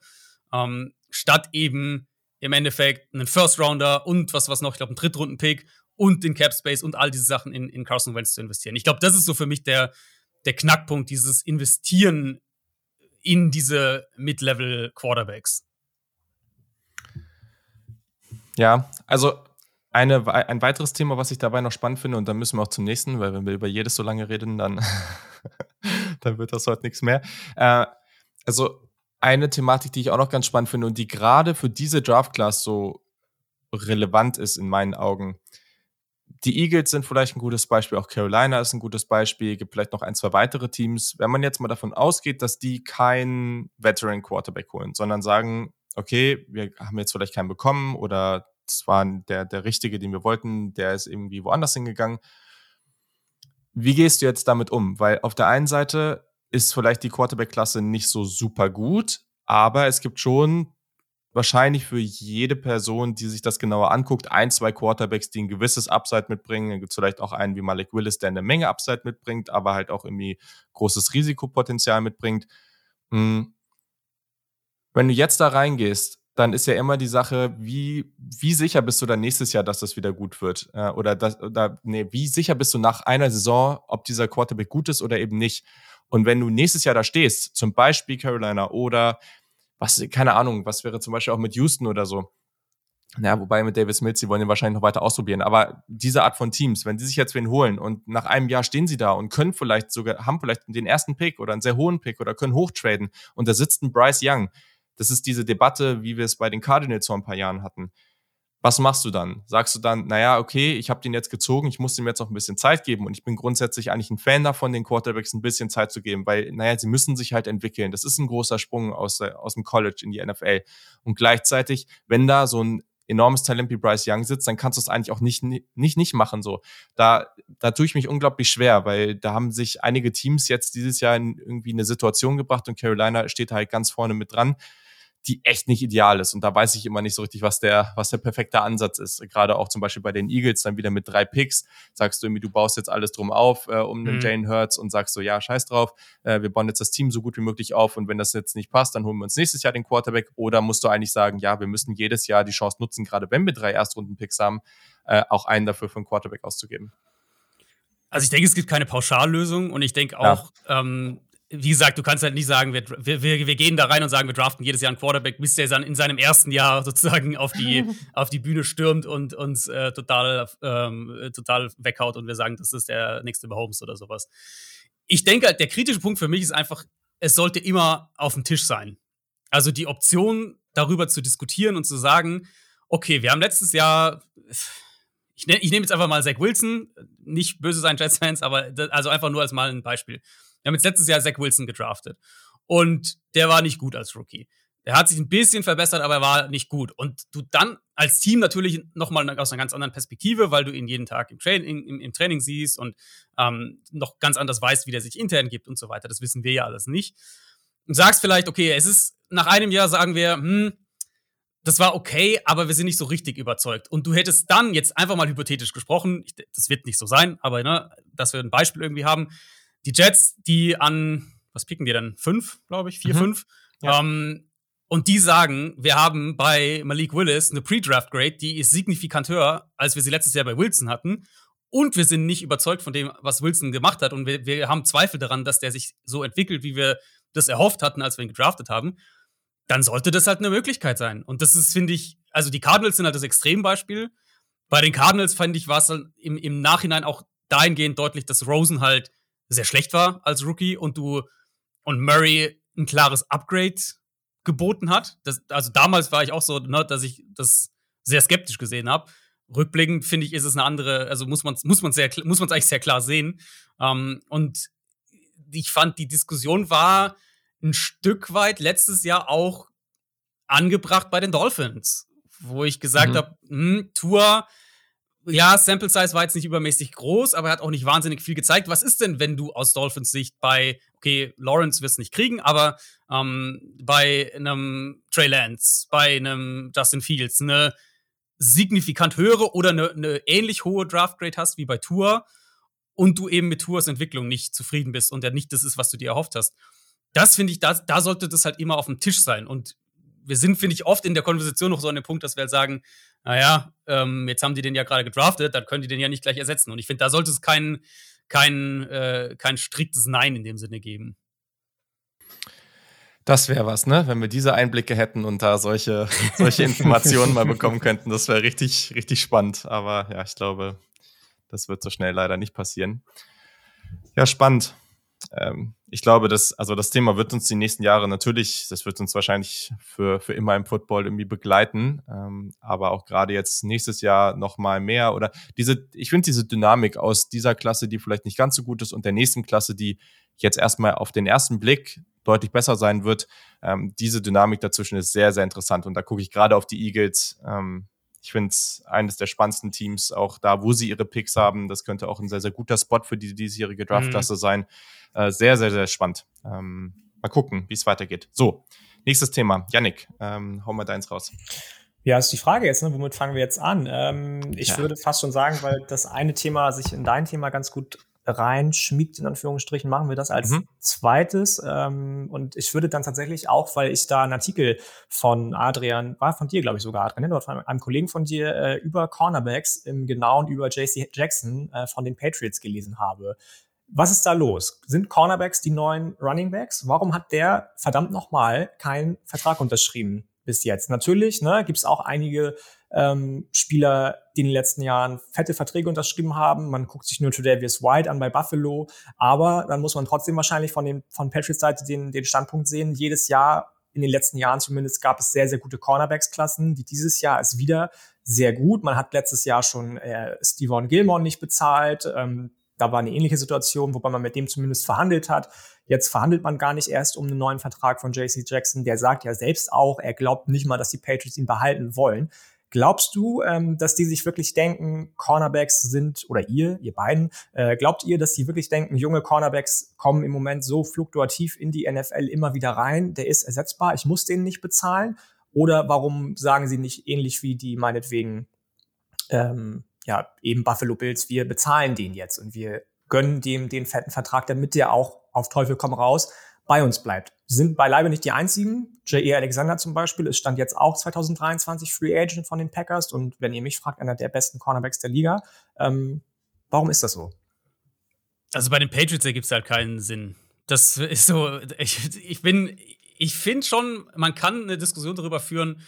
S3: Ähm, statt eben im Endeffekt einen First Rounder und was was noch, ich glaube, einen Drittrunden-Pick und den Cap Space und all diese Sachen in, in Carson Wentz zu investieren. Ich glaube, das ist so für mich der, der Knackpunkt, dieses Investieren in diese Mid-Level Quarterbacks.
S1: Ja, also eine, ein weiteres Thema, was ich dabei noch spannend finde, und dann müssen wir auch zum nächsten, weil wenn wir über jedes so lange reden, dann, dann wird das heute nichts mehr. Äh, also eine Thematik, die ich auch noch ganz spannend finde und die gerade für diese Draft-Class so relevant ist in meinen Augen, die Eagles sind vielleicht ein gutes Beispiel, auch Carolina ist ein gutes Beispiel, gibt vielleicht noch ein, zwei weitere Teams. Wenn man jetzt mal davon ausgeht, dass die keinen Veteran Quarterback holen, sondern sagen, okay, wir haben jetzt vielleicht keinen bekommen oder das war der, der richtige, den wir wollten, der ist irgendwie woanders hingegangen. Wie gehst du jetzt damit um? Weil auf der einen Seite ist vielleicht die Quarterback-Klasse nicht so super gut, aber es gibt schon wahrscheinlich für jede Person, die sich das genauer anguckt, ein, zwei Quarterbacks, die ein gewisses Upside mitbringen. Dann gibt es vielleicht auch einen wie Malik Willis, der eine Menge Upside mitbringt, aber halt auch irgendwie großes Risikopotenzial mitbringt. Hm. Wenn du jetzt da reingehst, dann ist ja immer die Sache, wie, wie sicher bist du dann nächstes Jahr, dass das wieder gut wird? Äh, oder, das, oder nee, wie sicher bist du nach einer Saison, ob dieser Quarterback gut ist oder eben nicht? Und wenn du nächstes Jahr da stehst, zum Beispiel Carolina oder was, keine Ahnung, was wäre zum Beispiel auch mit Houston oder so. Ja, wobei mit Davis Mills, sie wollen ihn wahrscheinlich noch weiter ausprobieren. Aber diese Art von Teams, wenn sie sich jetzt wen holen und nach einem Jahr stehen sie da und können vielleicht sogar, haben vielleicht den ersten Pick oder einen sehr hohen Pick oder können hochtraden und da sitzt ein Bryce Young, das ist diese Debatte, wie wir es bei den Cardinals vor ein paar Jahren hatten. Was machst du dann? Sagst du dann, naja, okay, ich habe den jetzt gezogen, ich muss ihm jetzt noch ein bisschen Zeit geben und ich bin grundsätzlich eigentlich ein Fan davon, den Quarterbacks ein bisschen Zeit zu geben, weil, naja, sie müssen sich halt entwickeln. Das ist ein großer Sprung aus, aus dem College in die NFL. Und gleichzeitig, wenn da so ein enormes Talent wie Bryce Young sitzt, dann kannst du es eigentlich auch nicht, nicht, nicht machen, so. Da, da tue ich mich unglaublich schwer, weil da haben sich einige Teams jetzt dieses Jahr in irgendwie eine Situation gebracht und Carolina steht halt ganz vorne mit dran die echt nicht ideal ist. Und da weiß ich immer nicht so richtig, was der, was der perfekte Ansatz ist. Gerade auch zum Beispiel bei den Eagles dann wieder mit drei Picks. Sagst du irgendwie, du baust jetzt alles drum auf äh, um den mhm. Jane Hurts und sagst so, ja, scheiß drauf, äh, wir bauen jetzt das Team so gut wie möglich auf und wenn das jetzt nicht passt, dann holen wir uns nächstes Jahr den Quarterback. Oder musst du eigentlich sagen, ja, wir müssen jedes Jahr die Chance nutzen, gerade wenn wir drei Erstrunden-Picks haben, äh, auch einen dafür für einen Quarterback auszugeben.
S3: Also ich denke, es gibt keine Pauschallösung und ich denke auch, ja. ähm, wie gesagt, du kannst halt nicht sagen, wir, wir, wir gehen da rein und sagen, wir draften jedes Jahr einen Quarterback, bis der dann in seinem ersten Jahr sozusagen auf die, auf die Bühne stürmt und uns äh, total, ähm, total weghaut und wir sagen, das ist der nächste Mahomes oder sowas. Ich denke, halt, der kritische Punkt für mich ist einfach, es sollte immer auf dem Tisch sein. Also die Option, darüber zu diskutieren und zu sagen, okay, wir haben letztes Jahr, ich, ne, ich nehme jetzt einfach mal Zach Wilson, nicht böse sein Jets-Fans, aber das, also einfach nur als mal ein Beispiel. Wir haben jetzt letztes Jahr Zach Wilson gedraftet. Und der war nicht gut als Rookie. Der hat sich ein bisschen verbessert, aber er war nicht gut. Und du dann als Team natürlich nochmal aus einer ganz anderen Perspektive, weil du ihn jeden Tag im, Training, im, im Training siehst und ähm, noch ganz anders weißt, wie der sich intern gibt und so weiter. Das wissen wir ja alles nicht. Und sagst vielleicht, okay, es ist nach einem Jahr, sagen wir, hm, das war okay, aber wir sind nicht so richtig überzeugt. Und du hättest dann jetzt einfach mal hypothetisch gesprochen, ich, das wird nicht so sein, aber ne, dass wir ein Beispiel irgendwie haben, die Jets, die an, was picken die denn? Fünf, glaube ich, vier, mhm. fünf. Ja. Ähm, und die sagen, wir haben bei Malik Willis eine Pre-Draft-Grade, die ist signifikant höher, als wir sie letztes Jahr bei Wilson hatten. Und wir sind nicht überzeugt von dem, was Wilson gemacht hat. Und wir, wir haben Zweifel daran, dass der sich so entwickelt, wie wir das erhofft hatten, als wir ihn gedraftet haben. Dann sollte das halt eine Möglichkeit sein. Und das ist, finde ich, also die Cardinals sind halt das Extrembeispiel. Bei den Cardinals, fand ich, war es im, im Nachhinein auch dahingehend deutlich, dass Rosen halt sehr schlecht war als Rookie und du und Murray ein klares Upgrade geboten hat. Das, also damals war ich auch so, ne, dass ich das sehr skeptisch gesehen habe. Rückblickend finde ich, ist es eine andere, also muss man muss man sehr muss man es eigentlich sehr klar sehen. Ähm, und ich fand die Diskussion war ein Stück weit letztes Jahr auch angebracht bei den Dolphins, wo ich gesagt mhm. habe, hm, Tour ja, Sample Size war jetzt nicht übermäßig groß, aber er hat auch nicht wahnsinnig viel gezeigt. Was ist denn, wenn du aus Dolphins Sicht bei, okay, Lawrence wirst nicht kriegen, aber ähm, bei einem Trey Lance, bei einem Justin Fields eine signifikant höhere oder eine, eine ähnlich hohe Draft-Grade hast wie bei Tour und du eben mit Tours Entwicklung nicht zufrieden bist und er nicht das ist, was du dir erhofft hast. Das finde ich, da, da sollte das halt immer auf dem Tisch sein. Und wir sind, finde ich, oft in der Konversation noch so an dem Punkt, dass wir halt sagen, naja, ähm, jetzt haben die den ja gerade gedraftet, dann können die den ja nicht gleich ersetzen. Und ich finde, da sollte es kein, kein, äh, kein striktes Nein in dem Sinne geben.
S1: Das wäre was, ne? Wenn wir diese Einblicke hätten und da solche, solche Informationen mal bekommen könnten, das wäre richtig, richtig spannend. Aber ja, ich glaube, das wird so schnell leider nicht passieren. Ja, spannend ähm, ich glaube, dass, also das Thema wird uns die nächsten Jahre natürlich, das wird uns wahrscheinlich für, für immer im Football irgendwie begleiten, ähm, aber auch gerade jetzt nächstes Jahr nochmal mehr. Oder diese, ich finde diese Dynamik aus dieser Klasse, die vielleicht nicht ganz so gut ist und der nächsten Klasse, die jetzt erstmal auf den ersten Blick deutlich besser sein wird, ähm, diese Dynamik dazwischen ist sehr, sehr interessant. Und da gucke ich gerade auf die Eagles, ähm, ich finde es eines der spannendsten Teams, auch da, wo sie ihre Picks haben. Das könnte auch ein sehr, sehr guter Spot für die diesjährige Draftklasse mhm. sein. Äh, sehr, sehr, sehr spannend. Ähm, mal gucken, wie es weitergeht. So, nächstes Thema. Yannick, ähm, hau mal deins raus.
S2: Ja, ist die Frage jetzt, ne? womit fangen wir jetzt an? Ähm, ich ja. würde fast schon sagen, weil das eine Thema sich in dein Thema ganz gut reinschmiegt, in Anführungsstrichen, machen wir das als mhm. zweites. Ähm, und ich würde dann tatsächlich auch, weil ich da einen Artikel von Adrian, war von dir, glaube ich sogar, Adrian, oder von einem Kollegen von dir äh, über Cornerbacks im Genauen über JC Jackson äh, von den Patriots gelesen habe. Was ist da los? Sind Cornerbacks die neuen Runningbacks? Warum hat der verdammt nochmal keinen Vertrag unterschrieben bis jetzt? Natürlich ne, gibt es auch einige ähm, Spieler, die in den letzten Jahren fette Verträge unterschrieben haben. Man guckt sich nur Davis White an bei Buffalo, aber dann muss man trotzdem wahrscheinlich von, den, von Patriots Seite den, den Standpunkt sehen, jedes Jahr, in den letzten Jahren zumindest, gab es sehr, sehr gute Cornerbacks-Klassen. Die dieses Jahr ist wieder sehr gut. Man hat letztes Jahr schon äh, Steven Gilmore nicht bezahlt. Ähm, da war eine ähnliche Situation, wobei man mit dem zumindest verhandelt hat. Jetzt verhandelt man gar nicht erst um einen neuen Vertrag von JC Jackson. Der sagt ja selbst auch, er glaubt nicht mal, dass die Patriots ihn behalten wollen. Glaubst du, ähm, dass die sich wirklich denken, Cornerbacks sind, oder ihr, ihr beiden, äh, glaubt ihr, dass die wirklich denken, junge Cornerbacks kommen im Moment so fluktuativ in die NFL immer wieder rein, der ist ersetzbar, ich muss den nicht bezahlen? Oder warum sagen sie nicht ähnlich wie die meinetwegen, ähm, ja, eben Buffalo Bills, wir bezahlen den jetzt und wir gönnen dem den fetten Vertrag, damit der auch auf Teufel komm raus bei uns bleibt. Sind beileibe nicht die einzigen. J.E. Alexander zum Beispiel ist stand jetzt auch 2023 Free Agent von den Packers und wenn ihr mich fragt, einer der besten Cornerbacks der Liga. Ähm, warum ist das so?
S3: Also bei den Patriots ergibt es halt keinen Sinn. Das ist so, ich, ich bin, ich finde schon, man kann eine Diskussion darüber führen,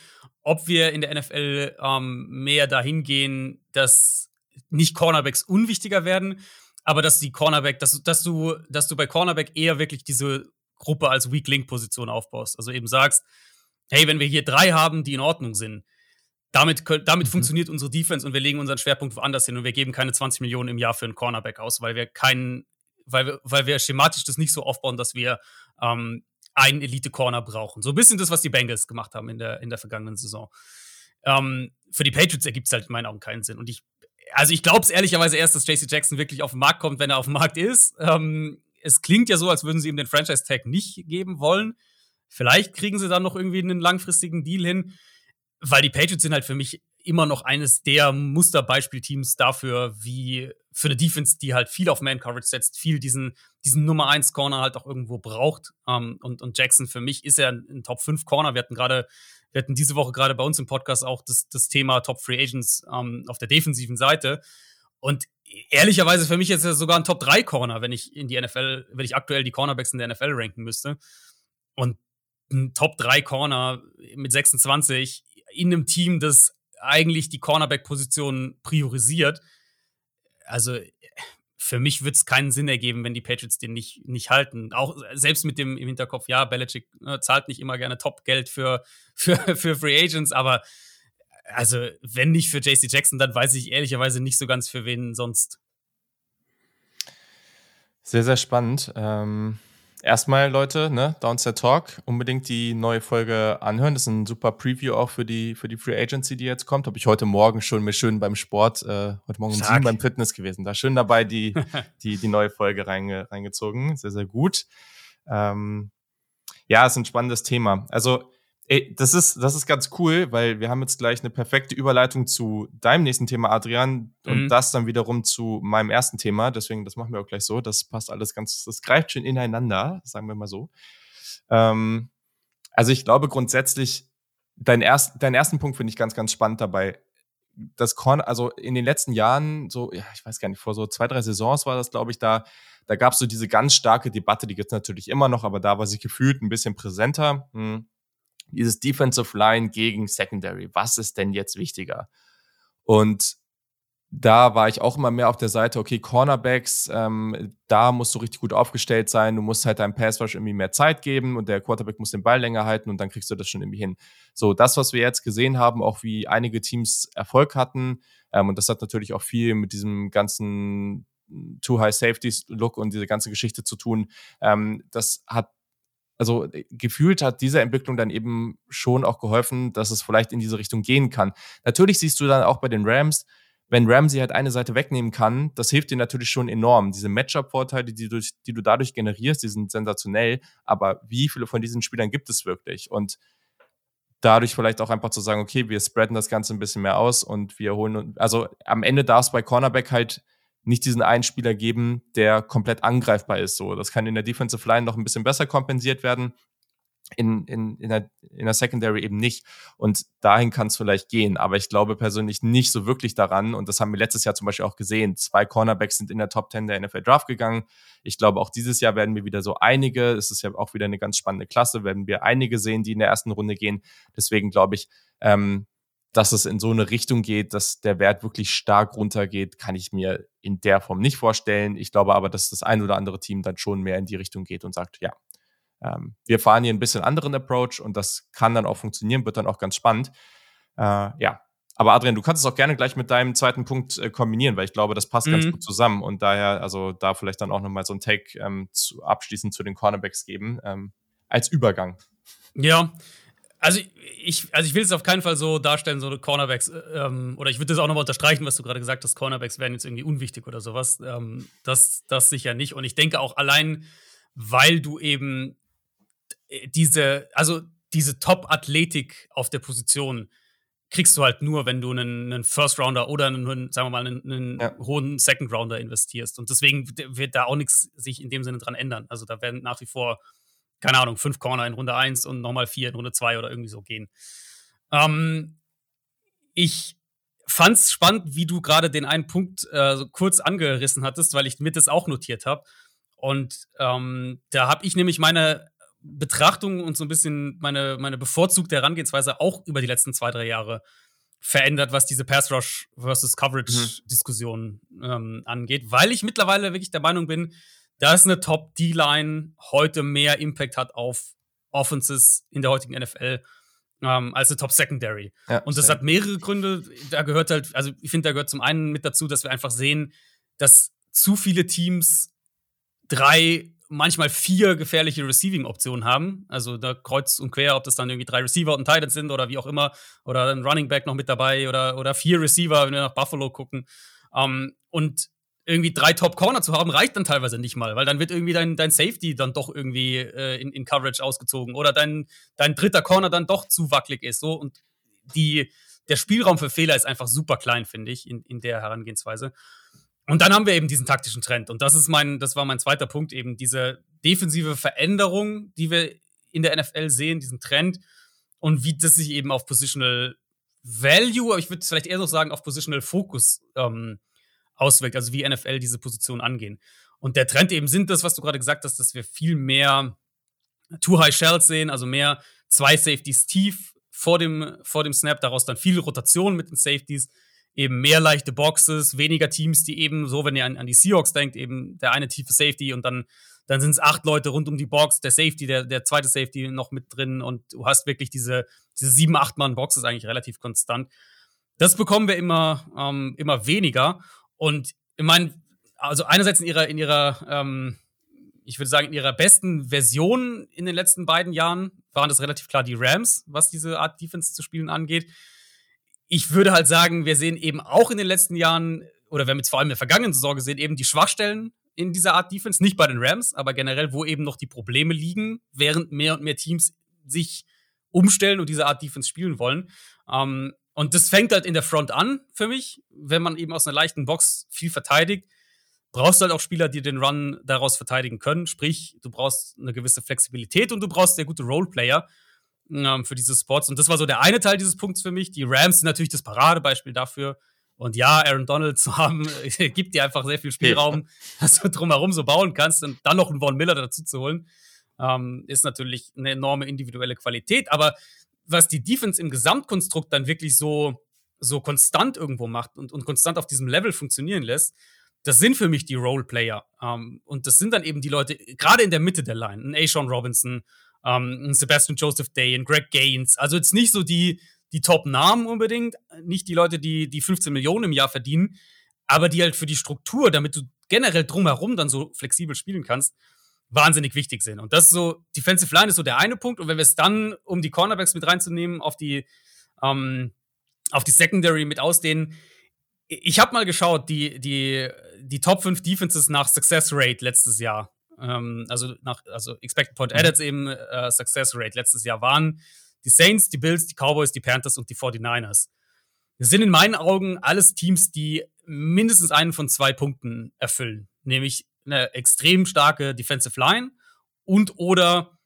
S3: ob wir in der NFL ähm, mehr dahin gehen, dass nicht Cornerbacks unwichtiger werden, aber dass die Cornerback, dass, dass du, dass du bei Cornerback eher wirklich diese Gruppe als Weak Link Position aufbaust. Also eben sagst, hey, wenn wir hier drei haben, die in Ordnung sind, damit, damit mhm. funktioniert unsere Defense und wir legen unseren Schwerpunkt woanders hin und wir geben keine 20 Millionen im Jahr für einen Cornerback aus, weil wir keinen, weil wir, weil wir schematisch das nicht so aufbauen, dass wir ähm, einen Elite-Corner brauchen. So ein bisschen das, was die Bengals gemacht haben in der, in der vergangenen Saison. Ähm, für die Patriots ergibt es halt in meinen Augen keinen Sinn. Und ich, also ich glaube es ehrlicherweise erst, dass JC Jackson wirklich auf den Markt kommt, wenn er auf dem Markt ist. Ähm, es klingt ja so, als würden sie ihm den Franchise-Tag nicht geben wollen. Vielleicht kriegen sie dann noch irgendwie einen langfristigen Deal hin, weil die Patriots sind halt für mich immer noch eines der Musterbeispielteams dafür, wie für eine Defense, die halt viel auf Man-Coverage setzt, viel diesen, diesen Nummer 1 Corner halt auch irgendwo braucht. Ähm, und, und Jackson für mich ist er ein, ein Top 5 Corner. Wir hatten gerade, wir hatten diese Woche gerade bei uns im Podcast auch das, das Thema Top Free Agents ähm, auf der defensiven Seite. Und ehrlicherweise für mich jetzt sogar ein Top 3 Corner, wenn ich in die NFL, wenn ich aktuell die Cornerbacks in der NFL ranken müsste. Und ein Top 3 Corner mit 26 in einem Team, das eigentlich die Cornerback-Position priorisiert. Also für mich wird es keinen Sinn ergeben, wenn die Patriots den nicht, nicht halten. Auch selbst mit dem im Hinterkopf, ja, Belichick ne, zahlt nicht immer gerne Top-Geld für, für, für Free Agents, aber also, wenn nicht für JC Jackson, dann weiß ich ehrlicherweise nicht so ganz für wen sonst.
S1: Sehr, sehr spannend. Ähm, erstmal, Leute, ne, Downstairs Talk, unbedingt die neue Folge anhören. Das ist ein super Preview auch für die, für die Free Agency, die jetzt kommt. Habe ich heute Morgen schon mir schön beim Sport, äh, heute Morgen um sieben beim Fitness gewesen. Da schön dabei die, die, die neue Folge reinge, reingezogen. Sehr, sehr gut. Ähm, ja, ist ein spannendes Thema. Also, Ey, das ist, das ist ganz cool, weil wir haben jetzt gleich eine perfekte Überleitung zu deinem nächsten Thema, Adrian, und mhm. das dann wiederum zu meinem ersten Thema. Deswegen, das machen wir auch gleich so. Das passt alles ganz, das greift schön ineinander, sagen wir mal so. Ähm, also ich glaube grundsätzlich, dein erst, deinen ersten Punkt finde ich ganz, ganz spannend dabei. Das Korn, also in den letzten Jahren, so, ja, ich weiß gar nicht, vor so zwei, drei Saisons war das, glaube ich, da, da gab es so diese ganz starke Debatte, die gibt es natürlich immer noch, aber da war sie gefühlt ein bisschen präsenter. Hm dieses Defensive Line gegen Secondary. Was ist denn jetzt wichtiger? Und da war ich auch immer mehr auf der Seite, okay, Cornerbacks, ähm, da musst du richtig gut aufgestellt sein, du musst halt deinem Passwash irgendwie mehr Zeit geben und der Quarterback muss den Ball länger halten und dann kriegst du das schon irgendwie hin. So, das, was wir jetzt gesehen haben, auch wie einige Teams Erfolg hatten, ähm, und das hat natürlich auch viel mit diesem ganzen Too High Safeties Look und diese ganze Geschichte zu tun, ähm, das hat also äh, gefühlt hat diese Entwicklung dann eben schon auch geholfen, dass es vielleicht in diese Richtung gehen kann. Natürlich siehst du dann auch bei den Rams, wenn Ramsey halt eine Seite wegnehmen kann, das hilft dir natürlich schon enorm. Diese Matchup-Vorteile, die, du, die du dadurch generierst, die sind sensationell. Aber wie viele von diesen Spielern gibt es wirklich? Und dadurch vielleicht auch einfach zu sagen, okay, wir spreaden das Ganze ein bisschen mehr aus und wir holen, also am Ende darf es bei Cornerback halt nicht diesen einen Spieler geben, der komplett angreifbar ist. So, das kann in der Defensive Line noch ein bisschen besser kompensiert werden in, in, in, der, in der Secondary eben nicht. Und dahin kann es vielleicht gehen. Aber ich glaube persönlich nicht so wirklich daran. Und das haben wir letztes Jahr zum Beispiel auch gesehen. Zwei Cornerbacks sind in der Top 10 der NFL Draft gegangen. Ich glaube, auch dieses Jahr werden wir wieder so einige, es ist ja auch wieder eine ganz spannende Klasse, werden wir einige sehen, die in der ersten Runde gehen. Deswegen glaube ich, ähm, dass es in so eine Richtung geht, dass der Wert wirklich stark runtergeht, kann ich mir in der Form nicht vorstellen. Ich glaube aber, dass das ein oder andere Team dann schon mehr in die Richtung geht und sagt, ja, ähm, wir fahren hier ein bisschen anderen Approach und das kann dann auch funktionieren, wird dann auch ganz spannend. Äh, ja, aber Adrian, du kannst es auch gerne gleich mit deinem zweiten Punkt äh, kombinieren, weil ich glaube, das passt mhm. ganz gut zusammen und daher, also da vielleicht dann auch nochmal so ein Take ähm, zu, abschließend zu den Cornerbacks geben, ähm, als Übergang.
S3: Ja, also ich, also ich will es auf keinen Fall so darstellen, so Cornerbacks, äh, ähm, oder ich würde das auch nochmal unterstreichen, was du gerade gesagt hast, Cornerbacks wären jetzt irgendwie unwichtig oder sowas. Ähm, das, das sicher nicht. Und ich denke auch allein, weil du eben äh, diese, also diese Top-Athletik auf der Position kriegst du halt nur, wenn du einen, einen First-Rounder oder einen, sagen wir mal, einen, einen ja. hohen Second-Rounder investierst. Und deswegen wird da auch nichts sich in dem Sinne dran ändern. Also da werden nach wie vor, keine Ahnung, fünf Corner in Runde 1 und nochmal vier in Runde 2 oder irgendwie so gehen. Ähm, ich fand's spannend, wie du gerade den einen Punkt äh, so kurz angerissen hattest, weil ich mir das auch notiert habe. Und ähm, da habe ich nämlich meine Betrachtung und so ein bisschen meine, meine bevorzugte Herangehensweise auch über die letzten zwei, drei Jahre verändert, was diese Pass Rush versus Coverage Diskussion mhm. ähm, angeht, weil ich mittlerweile wirklich der Meinung bin, dass eine Top D-Line heute mehr Impact hat auf Offenses in der heutigen NFL ähm, als eine Top Secondary. Ja, und das hat mehrere Gründe. Da gehört halt, also ich finde, da gehört zum einen mit dazu, dass wir einfach sehen, dass zu viele Teams drei manchmal vier gefährliche Receiving-Optionen haben. Also da kreuz und quer, ob das dann irgendwie drei Receiver und ein Titan sind oder wie auch immer. Oder ein Running Back noch mit dabei oder, oder vier Receiver, wenn wir nach Buffalo gucken. Ähm, und irgendwie drei Top-Corner zu haben, reicht dann teilweise nicht mal, weil dann wird irgendwie dein, dein Safety dann doch irgendwie äh, in, in Coverage ausgezogen oder dein, dein dritter Corner dann doch zu wackelig ist. So und die, der Spielraum für Fehler ist einfach super klein, finde ich, in, in der Herangehensweise. Und dann haben wir eben diesen taktischen Trend. Und das ist mein, das war mein zweiter Punkt, eben diese defensive Veränderung, die wir in der NFL sehen, diesen Trend und wie das sich eben auf Positional Value, aber ich würde vielleicht eher noch sagen, auf Positional Focus ähm, auswirkt, also wie NFL diese Position angehen. Und der Trend eben sind das, was du gerade gesagt hast, dass wir viel mehr Too High Shells sehen, also mehr zwei Safeties tief vor dem, vor dem Snap, daraus dann viel Rotation mit den Safeties eben mehr leichte Boxes, weniger Teams, die eben so, wenn ihr an, an die Seahawks denkt, eben der eine tiefe Safety und dann, dann sind es acht Leute rund um die Box, der Safety, der, der zweite Safety noch mit drin und du hast wirklich diese, diese sieben, acht Mann Box ist eigentlich relativ konstant. Das bekommen wir immer, ähm, immer weniger und ich meine, also einerseits in ihrer, in ihrer, ähm, ich würde sagen, in ihrer besten Version in den letzten beiden Jahren waren das relativ klar die Rams, was diese Art Defense zu spielen angeht ich würde halt sagen, wir sehen eben auch in den letzten Jahren, oder wir haben jetzt vor allem in der vergangenen Saison gesehen, eben die Schwachstellen in dieser Art Defense, nicht bei den Rams, aber generell, wo eben noch die Probleme liegen, während mehr und mehr Teams sich umstellen und diese Art Defense spielen wollen. Ähm, und das fängt halt in der Front an für mich, wenn man eben aus einer leichten Box viel verteidigt. Brauchst du halt auch Spieler, die den Run daraus verteidigen können. Sprich, du brauchst eine gewisse Flexibilität und du brauchst sehr gute Roleplayer ähm, für diese Spots. Und das war so der eine Teil dieses Punkts für mich. Die Rams sind natürlich das Paradebeispiel dafür. Und ja, Aaron Donald zu haben, gibt dir einfach sehr viel Spielraum, dass du drumherum so bauen kannst und dann noch einen Von Miller dazu zu holen, ähm, ist natürlich eine enorme individuelle Qualität. Aber was die Defense im Gesamtkonstrukt dann wirklich so, so konstant irgendwo macht und, und konstant auf diesem Level funktionieren lässt, das sind für mich die Roleplayer. Ähm, und das sind dann eben die Leute, gerade in der Mitte der Line, ein A. Robinson, ähm, Sebastian Joseph Day und Greg Gaines. Also jetzt nicht so die, die Top-Namen unbedingt, nicht die Leute, die, die 15 Millionen im Jahr verdienen, aber die halt für die Struktur, damit du generell drumherum dann so flexibel spielen kannst, wahnsinnig wichtig sind. Und das ist so, Defensive Line ist so der eine Punkt. Und wenn wir es dann, um die Cornerbacks mit reinzunehmen, auf die, ähm, auf die Secondary mit ausdehnen, ich habe mal geschaut, die, die, die Top 5 Defenses nach Success Rate letztes Jahr ähm, also nach, also Expected Point Added mhm. eben äh, Success Rate letztes Jahr waren die Saints, die Bills, die Cowboys, die Panthers und die 49ers. Das sind in meinen Augen alles Teams, die mindestens einen von zwei Punkten erfüllen, nämlich eine extrem starke Defensive Line und oder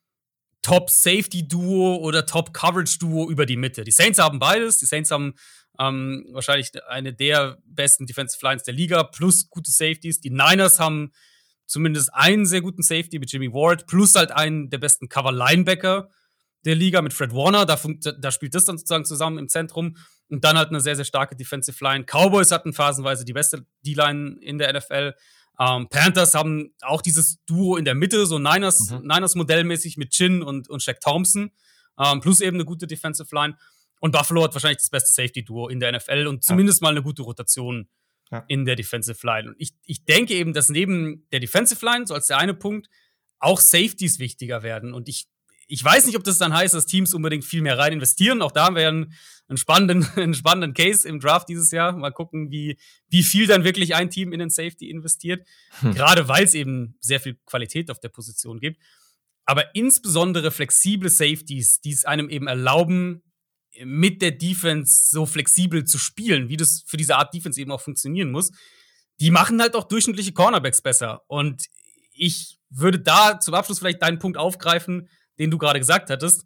S3: Top Safety Duo oder Top Coverage Duo über die Mitte. Die Saints haben beides. Die Saints haben ähm, wahrscheinlich eine der besten Defensive Lines der Liga plus gute Safeties. Die Niners haben zumindest einen sehr guten Safety mit Jimmy Ward plus halt einen der besten Cover Linebacker der Liga mit Fred Warner. Da, da spielt das dann sozusagen zusammen im Zentrum. Und dann halt eine sehr, sehr starke Defensive Line. Cowboys hatten phasenweise die beste D-Line in der NFL. Ähm, Panthers haben auch dieses Duo in der Mitte, so Niners, mhm. Niners modellmäßig mit Chin und, und Shaq Thompson. Ähm, plus eben eine gute Defensive Line. Und Buffalo hat wahrscheinlich das beste Safety-Duo in der NFL und zumindest ja. mal eine gute Rotation ja. in der Defensive Line. Und ich, ich denke eben, dass neben der Defensive Line, so als der eine Punkt, auch Safeties wichtiger werden. Und ich ich weiß nicht, ob das dann heißt, dass Teams unbedingt viel mehr rein investieren. Auch da haben wir ja einen, einen, spannenden, einen spannenden Case im Draft dieses Jahr. Mal gucken, wie, wie viel dann wirklich ein Team in den Safety investiert. Hm. Gerade weil es eben sehr viel Qualität auf der Position gibt. Aber insbesondere flexible Safeties, die es einem eben erlauben, mit der Defense so flexibel zu spielen, wie das für diese Art Defense eben auch funktionieren muss, die machen halt auch durchschnittliche Cornerbacks besser. Und ich würde da zum Abschluss vielleicht deinen Punkt aufgreifen, den du gerade gesagt hattest,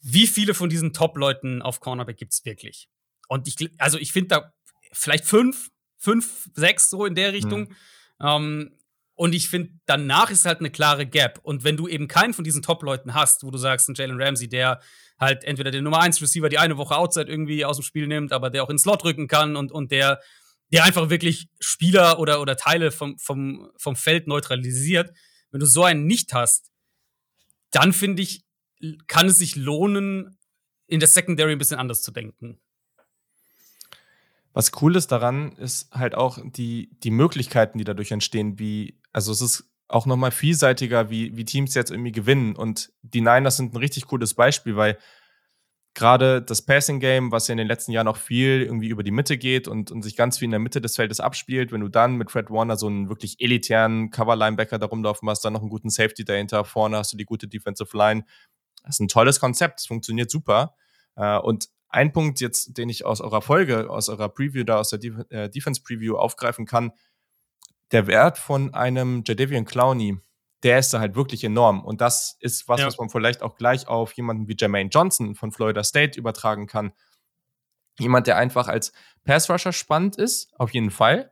S3: wie viele von diesen Top-Leuten auf Cornerback gibt's wirklich? Und ich, also ich finde da vielleicht fünf, fünf, sechs so in der Richtung. Mhm. Ähm, und ich finde, danach ist halt eine klare Gap. Und wenn du eben keinen von diesen Top-Leuten hast, wo du sagst, ein Jalen Ramsey, der halt entweder den Nummer 1 Receiver die eine Woche Outside irgendwie aus dem Spiel nimmt, aber der auch ins Slot rücken kann und, und der, der einfach wirklich Spieler oder, oder Teile vom, vom, vom Feld neutralisiert. Wenn du so einen nicht hast, dann finde ich, kann es sich lohnen, in der Secondary ein bisschen anders zu denken.
S1: Was cool ist daran, ist halt auch die, die Möglichkeiten, die dadurch entstehen, wie, also es ist auch nochmal vielseitiger, wie, wie Teams jetzt irgendwie gewinnen. Und die Niners sind ein richtig cooles Beispiel, weil gerade das Passing Game, was ja in den letzten Jahren auch viel irgendwie über die Mitte geht und, und sich ganz viel in der Mitte des Feldes abspielt, wenn du dann mit Fred Warner so einen wirklich elitären Cover-Linebacker da rumlaufen hast, dann noch einen guten Safety dahinter, vorne hast du die gute Defensive Line. Das ist ein tolles Konzept, es funktioniert super. Äh, und ein Punkt jetzt, den ich aus eurer Folge, aus eurer Preview da, aus der äh, Defense Preview aufgreifen kann, der Wert von einem Jadavian Clowney, der ist da halt wirklich enorm. Und das ist was, ja. was man vielleicht auch gleich auf jemanden wie Jermaine Johnson von Florida State übertragen kann. Jemand, der einfach als Pass-Rusher spannend ist, auf jeden Fall,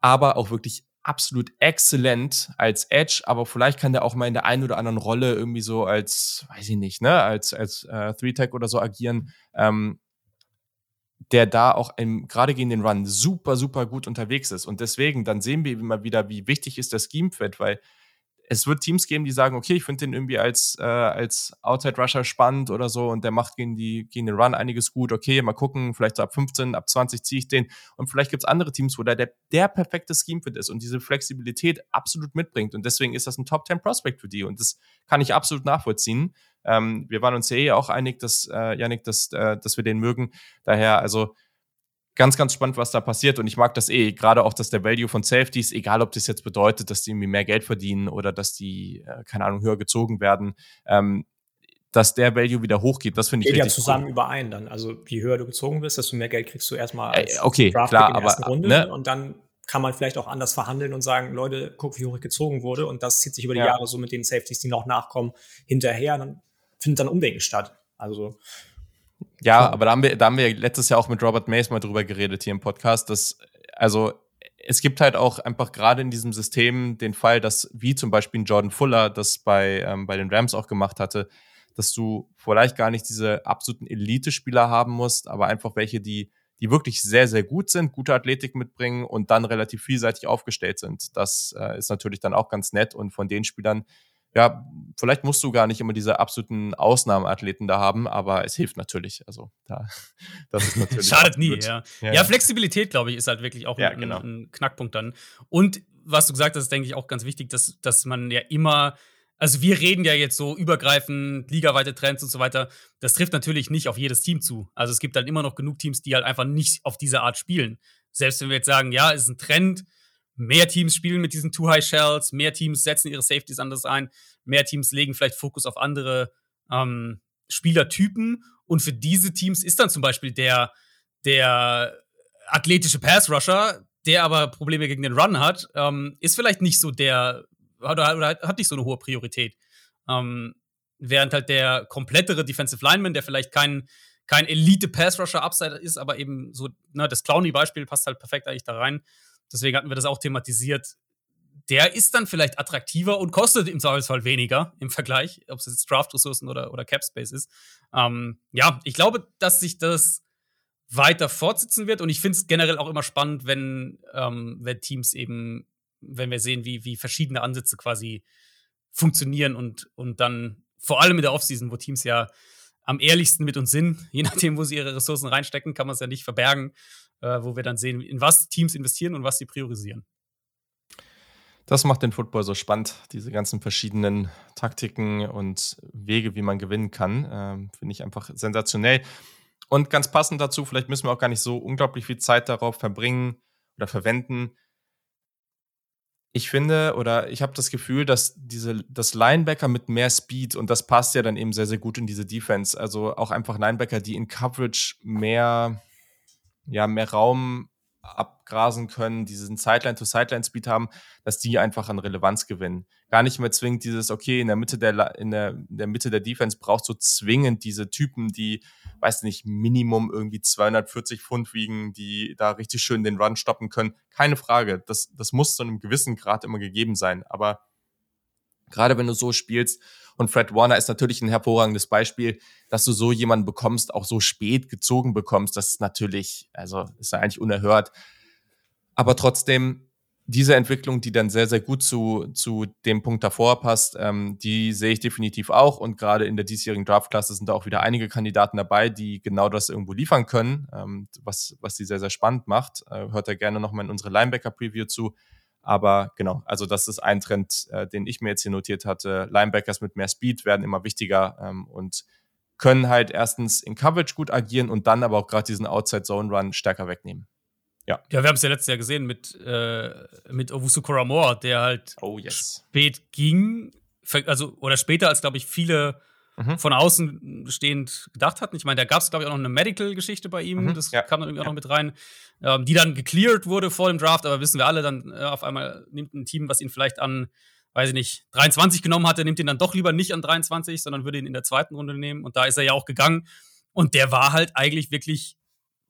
S1: aber auch wirklich absolut exzellent als Edge, aber vielleicht kann der auch mal in der einen oder anderen Rolle irgendwie so als, weiß ich nicht, ne, als, als äh, Three-Tag oder so agieren, ähm, der da auch gerade gegen den Run super, super gut unterwegs ist. Und deswegen, dann sehen wir immer wieder, wie wichtig ist das Scheme-Fit, weil es wird Teams geben, die sagen, okay, ich finde den irgendwie als, äh, als Outside Rusher spannend oder so und der macht gegen, die, gegen den Run einiges gut. Okay, mal gucken, vielleicht so ab 15, ab 20 ziehe ich den. Und vielleicht gibt es andere Teams, wo der, der der perfekte Scheme-Fit ist und diese Flexibilität absolut mitbringt. Und deswegen ist das ein Top 10 Prospect für die. Und das kann ich absolut nachvollziehen. Ähm, wir waren uns ja eh auch einig, dass, äh, Janik, dass, äh, dass wir den mögen. Daher, also ganz, ganz spannend, was da passiert. Und ich mag das eh, gerade auch, dass der Value von Safeties, egal ob das jetzt bedeutet, dass die irgendwie mehr Geld verdienen oder dass die, äh, keine Ahnung, höher gezogen werden, ähm, dass der Value wieder hochgeht. Das finde ich
S2: Geht ja zusammen cool. überein dann. Also je höher du gezogen bist, desto mehr Geld kriegst du erstmal
S1: als äh, okay, Draft klar, in der ersten
S2: aber, Runde. Ne? Und dann kann man vielleicht auch anders verhandeln und sagen, Leute, guck, wie hoch ich gezogen wurde. Und das zieht sich über die ja. Jahre so mit den Safeties, die noch nachkommen, hinterher. Dann findet dann Umdenken statt. Also
S1: ja, aber da haben, wir, da haben wir letztes Jahr auch mit Robert Mays mal drüber geredet hier im Podcast, dass, also, es gibt halt auch einfach gerade in diesem System den Fall, dass, wie zum Beispiel Jordan Fuller das bei, ähm, bei den Rams auch gemacht hatte, dass du vielleicht gar nicht diese absoluten Elite-Spieler haben musst, aber einfach welche, die, die wirklich sehr, sehr gut sind, gute Athletik mitbringen und dann relativ vielseitig aufgestellt sind. Das äh, ist natürlich dann auch ganz nett und von den Spielern, ja, vielleicht musst du gar nicht immer diese absoluten Ausnahmeathleten da haben, aber es hilft natürlich. Also da,
S3: das ist natürlich. Schadet nie, ja. Ja, ja. Flexibilität, glaube ich, ist halt wirklich auch ja, ein, genau. ein, Knackpunkt dann. Und was du gesagt hast, ist, denke ich, auch ganz wichtig, dass, dass man ja immer, also wir reden ja jetzt so übergreifend, ligaweite Trends und so weiter. Das trifft natürlich nicht auf jedes Team zu. Also es gibt dann immer noch genug Teams, die halt einfach nicht auf diese Art spielen. Selbst wenn wir jetzt sagen, ja, es ist ein Trend, mehr Teams spielen mit diesen Two High Shells, mehr Teams setzen ihre Safeties anders ein, mehr Teams legen vielleicht Fokus auf andere ähm, Spielertypen. Und für diese Teams ist dann zum Beispiel der, der athletische Pass Rusher, der aber Probleme gegen den Run hat, ähm, ist vielleicht nicht so der, oder, oder hat nicht so eine hohe Priorität. Ähm, während halt der komplettere Defensive Lineman, der vielleicht kein, kein Elite-Pass-Rusher-Upside ist, aber eben so, ne, das Clowny-Beispiel passt halt perfekt eigentlich da rein. Deswegen hatten wir das auch thematisiert. Der ist dann vielleicht attraktiver und kostet im Zweifelsfall weniger im Vergleich, ob es jetzt Draft-Ressourcen oder, oder Cap-Space ist. Ähm, ja, ich glaube, dass sich das weiter fortsetzen wird. Und ich finde es generell auch immer spannend, wenn, ähm, wenn Teams eben, wenn wir sehen, wie, wie verschiedene Ansätze quasi funktionieren und, und dann vor allem in der Offseason, wo Teams ja am ehrlichsten mit uns sind, je nachdem, wo sie ihre Ressourcen reinstecken, kann man es ja nicht verbergen, äh, wo wir dann sehen, in was Teams investieren und was sie priorisieren.
S1: Das macht den Football so spannend, diese ganzen verschiedenen Taktiken und Wege, wie man gewinnen kann. Ähm, Finde ich einfach sensationell. Und ganz passend dazu, vielleicht müssen wir auch gar nicht so unglaublich viel Zeit darauf verbringen oder verwenden. Ich finde oder ich habe das Gefühl, dass diese das Linebacker mit mehr Speed und das passt ja dann eben sehr sehr gut in diese Defense. Also auch einfach Linebacker, die in Coverage mehr ja mehr Raum abgrasen können, diesen Sideline-to-Sideline-Speed haben, dass die einfach an Relevanz gewinnen. Gar nicht mehr zwingend dieses, okay, in der Mitte der, in der, in der Mitte der Defense braucht so zwingend diese Typen, die, weiß nicht, Minimum irgendwie 240 Pfund wiegen, die da richtig schön den Run stoppen können. Keine Frage. Das, das muss zu einem gewissen Grad immer gegeben sein. Aber gerade wenn du so spielst, und Fred Warner ist natürlich ein hervorragendes Beispiel, dass du so jemanden bekommst, auch so spät gezogen bekommst. Das ist natürlich, also ist ja eigentlich unerhört. Aber trotzdem, diese Entwicklung, die dann sehr, sehr gut zu, zu dem Punkt davor passt, ähm, die sehe ich definitiv auch. Und gerade in der diesjährigen Draftklasse sind da auch wieder einige Kandidaten dabei, die genau das irgendwo liefern können, ähm, was, was die sehr, sehr spannend macht. Äh, hört da gerne nochmal in unsere Linebacker-Preview zu. Aber genau, also das ist ein Trend, äh, den ich mir jetzt hier notiert hatte. Linebackers mit mehr Speed werden immer wichtiger ähm, und können halt erstens in Coverage gut agieren und dann aber auch gerade diesen Outside-Zone-Run stärker wegnehmen.
S3: Ja. Ja, wir haben es ja letztes Jahr gesehen mit, äh, mit Owusu Koramoa, der halt
S1: oh, yes.
S3: spät ging, also oder später als, glaube ich, viele mhm. von außen stehend gedacht hatten. Ich meine, da gab es, glaube ich, auch noch eine Medical-Geschichte bei ihm, mhm. das ja. kam dann irgendwie auch noch mit rein, ähm, die dann gecleared wurde vor dem Draft, aber wissen wir alle, dann äh, auf einmal nimmt ein Team, was ihn vielleicht an, weiß ich nicht, 23 genommen hatte, nimmt ihn dann doch lieber nicht an 23, sondern würde ihn in der zweiten Runde nehmen. Und da ist er ja auch gegangen. Und der war halt eigentlich wirklich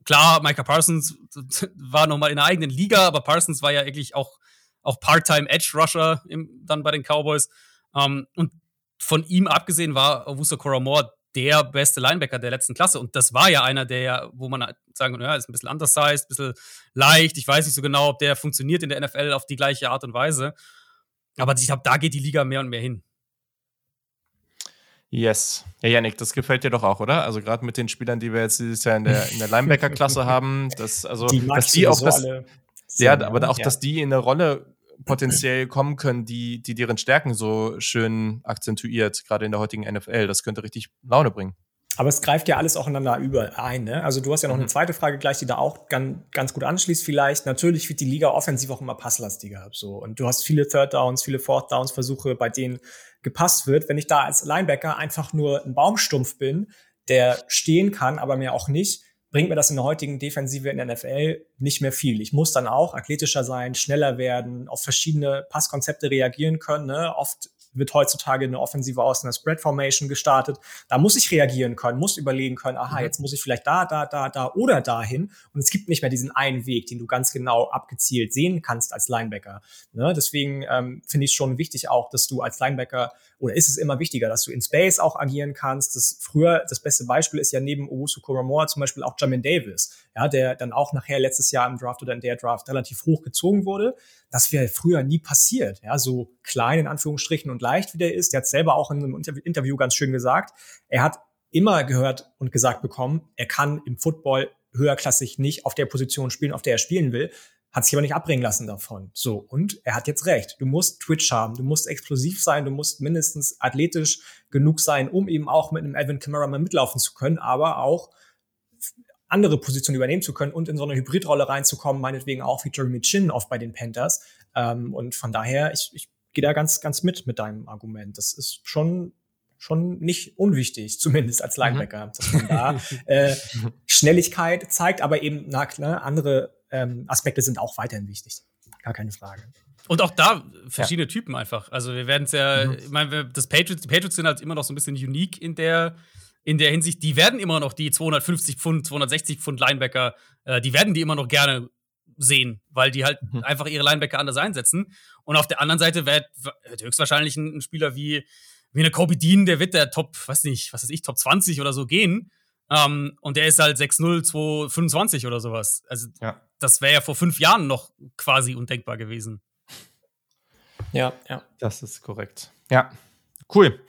S3: klar, Micah Parsons war nochmal in der eigenen Liga, aber Parsons war ja wirklich auch, auch Part-Time Edge Rusher im, dann bei den Cowboys. Um, ähm, und von ihm abgesehen war Owusu Koramoa der beste Linebacker der letzten Klasse. Und das war ja einer, der ja, wo man sagen kann, ja, ist ein bisschen undersized, ein bisschen leicht. Ich weiß nicht so genau, ob der funktioniert in der NFL auf die gleiche Art und Weise. Aber ich glaube, da geht die Liga mehr und mehr hin.
S1: Yes. Ja, Janik, das gefällt dir doch auch, oder? Also gerade mit den Spielern, die wir jetzt dieses Jahr in der, in der Linebacker-Klasse haben, dass, also, die dass die auch das, ja, aber auch, ja. dass die in eine Rolle potenziell kommen können, die, die deren Stärken so schön akzentuiert, gerade in der heutigen NFL. Das könnte richtig Laune bringen.
S2: Aber es greift ja alles aufeinander über ein. Ne? Also du hast ja noch mhm. eine zweite Frage gleich, die da auch ganz, ganz gut anschließt vielleicht. Natürlich wird die Liga offensiv auch immer passlastiger. So. Und du hast viele Third Downs, viele Fourth Downs Versuche, bei denen gepasst wird. Wenn ich da als Linebacker einfach nur ein Baumstumpf bin, der stehen kann, aber mir auch nicht, bringt mir das in der heutigen Defensive in der NFL nicht mehr viel. Ich muss dann auch athletischer sein, schneller werden, auf verschiedene Passkonzepte reagieren können. Ne? Oft wird heutzutage eine Offensive aus einer Spread Formation gestartet. Da muss ich reagieren können, muss überlegen können, aha, mhm. jetzt muss ich vielleicht da, da, da, da oder dahin. Und es gibt nicht mehr diesen einen Weg, den du ganz genau abgezielt sehen kannst als Linebacker. Ne? Deswegen ähm, finde ich es schon wichtig auch, dass du als Linebacker oder ist es immer wichtiger, dass du in Space auch agieren kannst. Das früher, das beste Beispiel ist ja neben Owusu Koromoa zum Beispiel auch Jamin Davis, ja, der dann auch nachher letztes Jahr im Draft oder in der Draft relativ hoch gezogen wurde. Das wäre früher nie passiert. Ja, so klein in Anführungsstrichen und leicht wie der ist. Der hat selber auch in einem Interview ganz schön gesagt. Er hat immer gehört und gesagt bekommen, er kann im Football höherklassig nicht auf der Position spielen, auf der er spielen will, hat sich aber nicht abbringen lassen davon. So, und er hat jetzt recht. Du musst Twitch haben, du musst explosiv sein, du musst mindestens athletisch genug sein, um eben auch mit einem Alvin Kamara mal mitlaufen zu können, aber auch andere Positionen übernehmen zu können und in so eine Hybridrolle reinzukommen, meinetwegen auch wie Jeremy Chin oft bei den Panthers. Ähm, und von daher, ich, ich gehe da ganz, ganz mit mit deinem Argument. Das ist schon schon nicht unwichtig, zumindest als mhm. Linebacker, mhm. dass man da äh, Schnelligkeit zeigt, aber eben na, klar, andere ähm, Aspekte sind auch weiterhin wichtig. Gar keine Frage.
S3: Und auch da verschiedene ja. Typen einfach. Also wir werden es ja, mhm. ich meine, das Patriots, die Patriots sind halt immer noch so ein bisschen unique in der, in der Hinsicht. Die werden immer noch die 250 Pfund, 260 Pfund Linebacker, äh, die werden die immer noch gerne sehen, weil die halt mhm. einfach ihre Linebacker anders einsetzen. Und auf der anderen Seite wird, höchstwahrscheinlich ein, ein, Spieler wie, wie eine Kobe Dean, der wird der Top, weiß nicht, was weiß ich, Top 20 oder so gehen. Um, und der ist halt 6-0, 225 oder sowas. Also, ja. das wäre ja vor fünf Jahren noch quasi undenkbar gewesen.
S1: Ja, ja. Das ist korrekt. Ja, cool.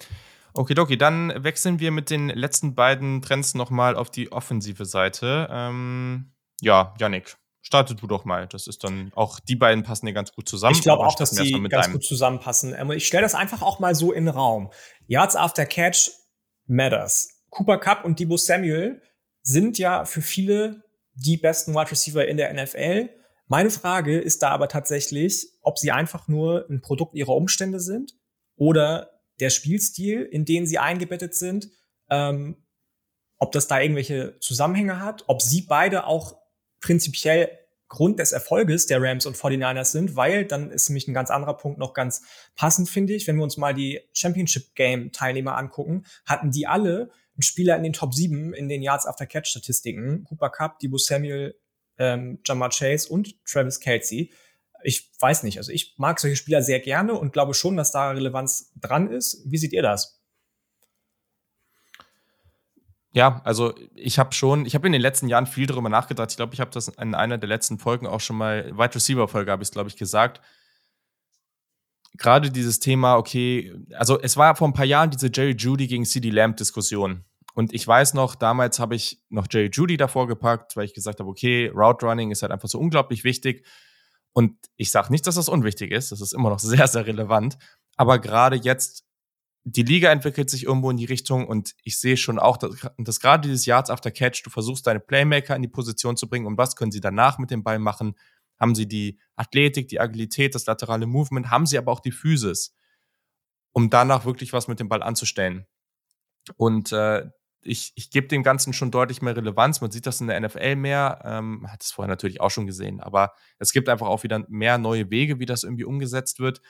S1: Okidoki, dann wechseln wir mit den letzten beiden Trends nochmal auf die offensive Seite. Ähm, ja, Yannick, starte du doch mal. Das ist dann auch, die beiden passen hier ganz gut zusammen.
S2: Ich glaube auch, dass die ganz einem. gut zusammenpassen. Ähm, ich stelle das einfach auch mal so in den Raum. Yards after Catch matters. Cooper Cup und Debo Samuel sind ja für viele die besten Wide Receiver in der NFL. Meine Frage ist da aber tatsächlich, ob sie einfach nur ein Produkt ihrer Umstände sind oder der Spielstil, in den sie eingebettet sind, ähm, ob das da irgendwelche Zusammenhänge hat, ob sie beide auch prinzipiell Grund des Erfolges der Rams und 49ers sind, weil dann ist nämlich ein ganz anderer Punkt noch ganz passend, finde ich. Wenn wir uns mal die Championship Game Teilnehmer angucken, hatten die alle einen Spieler in den Top 7 in den Yards After Catch Statistiken. Cooper Cup, Debo Samuel, ähm, Jamar Chase und Travis Kelsey. Ich weiß nicht, also ich mag solche Spieler sehr gerne und glaube schon, dass da Relevanz dran ist. Wie seht ihr das?
S1: Ja, also ich habe schon, ich habe in den letzten Jahren viel darüber nachgedacht. Ich glaube, ich habe das in einer der letzten Folgen auch schon mal, Wide Receiver Folge habe ich es, glaube ich, gesagt. Gerade dieses Thema, okay, also es war vor ein paar Jahren diese Jerry Judy gegen CD Lamb Diskussion. Und ich weiß noch, damals habe ich noch Jerry Judy davor gepackt, weil ich gesagt habe, okay, Route Running ist halt einfach so unglaublich wichtig. Und ich sage nicht, dass das unwichtig ist, das ist immer noch sehr, sehr relevant. Aber gerade jetzt, die Liga entwickelt sich irgendwo in die Richtung und ich sehe schon auch, dass, dass gerade dieses Yards after Catch, du versuchst deine Playmaker in die Position zu bringen und was können sie danach mit dem Ball machen? Haben sie die Athletik, die Agilität, das laterale Movement, haben sie aber auch die Physis, um danach wirklich was mit dem Ball anzustellen. Und äh, ich, ich gebe dem Ganzen schon deutlich mehr Relevanz. Man sieht das in der NFL mehr. Ähm, hat es vorher natürlich auch schon gesehen. Aber es gibt einfach auch wieder mehr neue Wege, wie das irgendwie umgesetzt wird.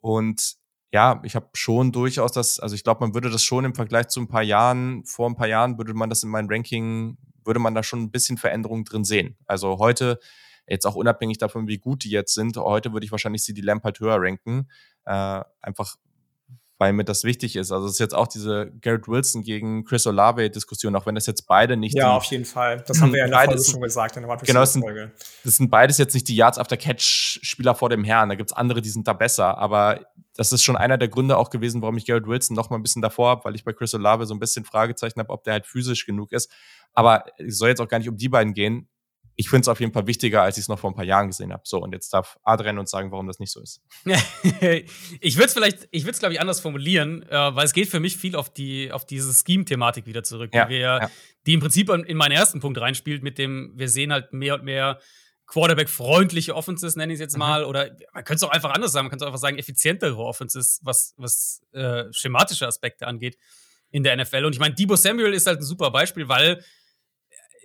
S1: Und ja, ich habe schon durchaus das, also ich glaube, man würde das schon im Vergleich zu ein paar Jahren, vor ein paar Jahren würde man das in meinem Ranking, würde man da schon ein bisschen Veränderung drin sehen. Also heute, jetzt auch unabhängig davon, wie gut die jetzt sind, heute würde ich wahrscheinlich sie die Lamp halt höher ranken. Äh, einfach weil mir das wichtig ist. Also es ist jetzt auch diese Garrett Wilson gegen Chris Olave-Diskussion, auch wenn das jetzt beide nicht.
S2: Ja, auf jeden Fall. Das haben wir ja in der Folge schon gesagt, in
S1: der genau, das sind, das sind beides jetzt nicht die Yards after Catch-Spieler vor dem Herrn. Da gibt's andere, die sind da besser. Aber das ist schon einer der Gründe auch gewesen, warum ich Garrett Wilson noch mal ein bisschen davor habe, weil ich bei Chris Olave so ein bisschen Fragezeichen habe, ob der halt physisch genug ist. Aber es soll jetzt auch gar nicht um die beiden gehen ich finde es auf jeden Fall wichtiger, als ich es noch vor ein paar Jahren gesehen habe. So, und jetzt darf Adrian uns sagen, warum das nicht so ist.
S3: ich würde es vielleicht, ich würde es, glaube ich, anders formulieren, äh, weil es geht für mich viel auf die, auf diese Scheme-Thematik wieder zurück, ja, die, wir, ja. die im Prinzip in meinen ersten Punkt reinspielt, mit dem, wir sehen halt mehr und mehr Quarterback-freundliche Offenses, nenne ich es jetzt mhm. mal, mhm. oder man könnte es auch einfach anders sagen, man könnte auch einfach sagen, effizientere Offenses, was, was äh, schematische Aspekte angeht in der NFL. Und ich meine, Debo Samuel ist halt ein super Beispiel, weil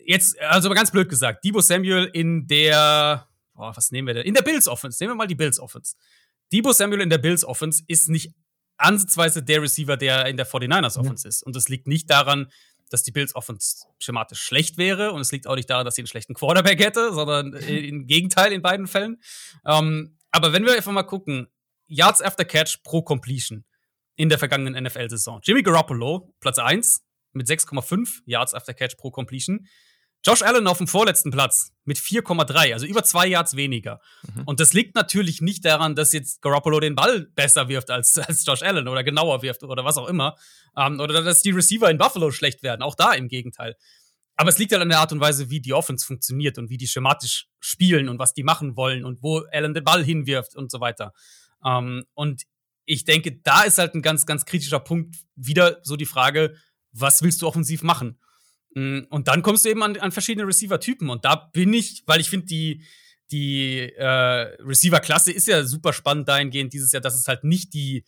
S3: jetzt, also ganz blöd gesagt, Debo Samuel in der, boah, was nehmen wir denn? In der Bills Offense. Nehmen wir mal die Bills Offense. Debo Samuel in der Bills Offense ist nicht ansatzweise der Receiver, der in der 49ers Offense ja. ist. Und das liegt nicht daran, dass die Bills Offense schematisch schlecht wäre und es liegt auch nicht daran, dass sie einen schlechten Quarterback hätte, sondern im Gegenteil in beiden Fällen. Ähm, aber wenn wir einfach mal gucken, Yards after Catch pro Completion in der vergangenen NFL-Saison. Jimmy Garoppolo, Platz 1 mit 6,5 Yards after Catch pro Completion. Josh Allen auf dem vorletzten Platz mit 4,3, also über zwei Yards weniger. Mhm. Und das liegt natürlich nicht daran, dass jetzt Garoppolo den Ball besser wirft als, als Josh Allen oder genauer wirft oder was auch immer. Ähm, oder dass die Receiver in Buffalo schlecht werden. Auch da im Gegenteil. Aber es liegt halt an der Art und Weise, wie die Offense funktioniert und wie die schematisch spielen und was die machen wollen und wo Allen den Ball hinwirft und so weiter. Ähm, und ich denke, da ist halt ein ganz, ganz kritischer Punkt wieder so die Frage, was willst du offensiv machen? Mm, und dann kommst du eben an, an verschiedene Receiver-Typen. Und da bin ich, weil ich finde, die, die äh, Receiver-Klasse ist ja super spannend dahingehend dieses Jahr, dass es halt nicht die,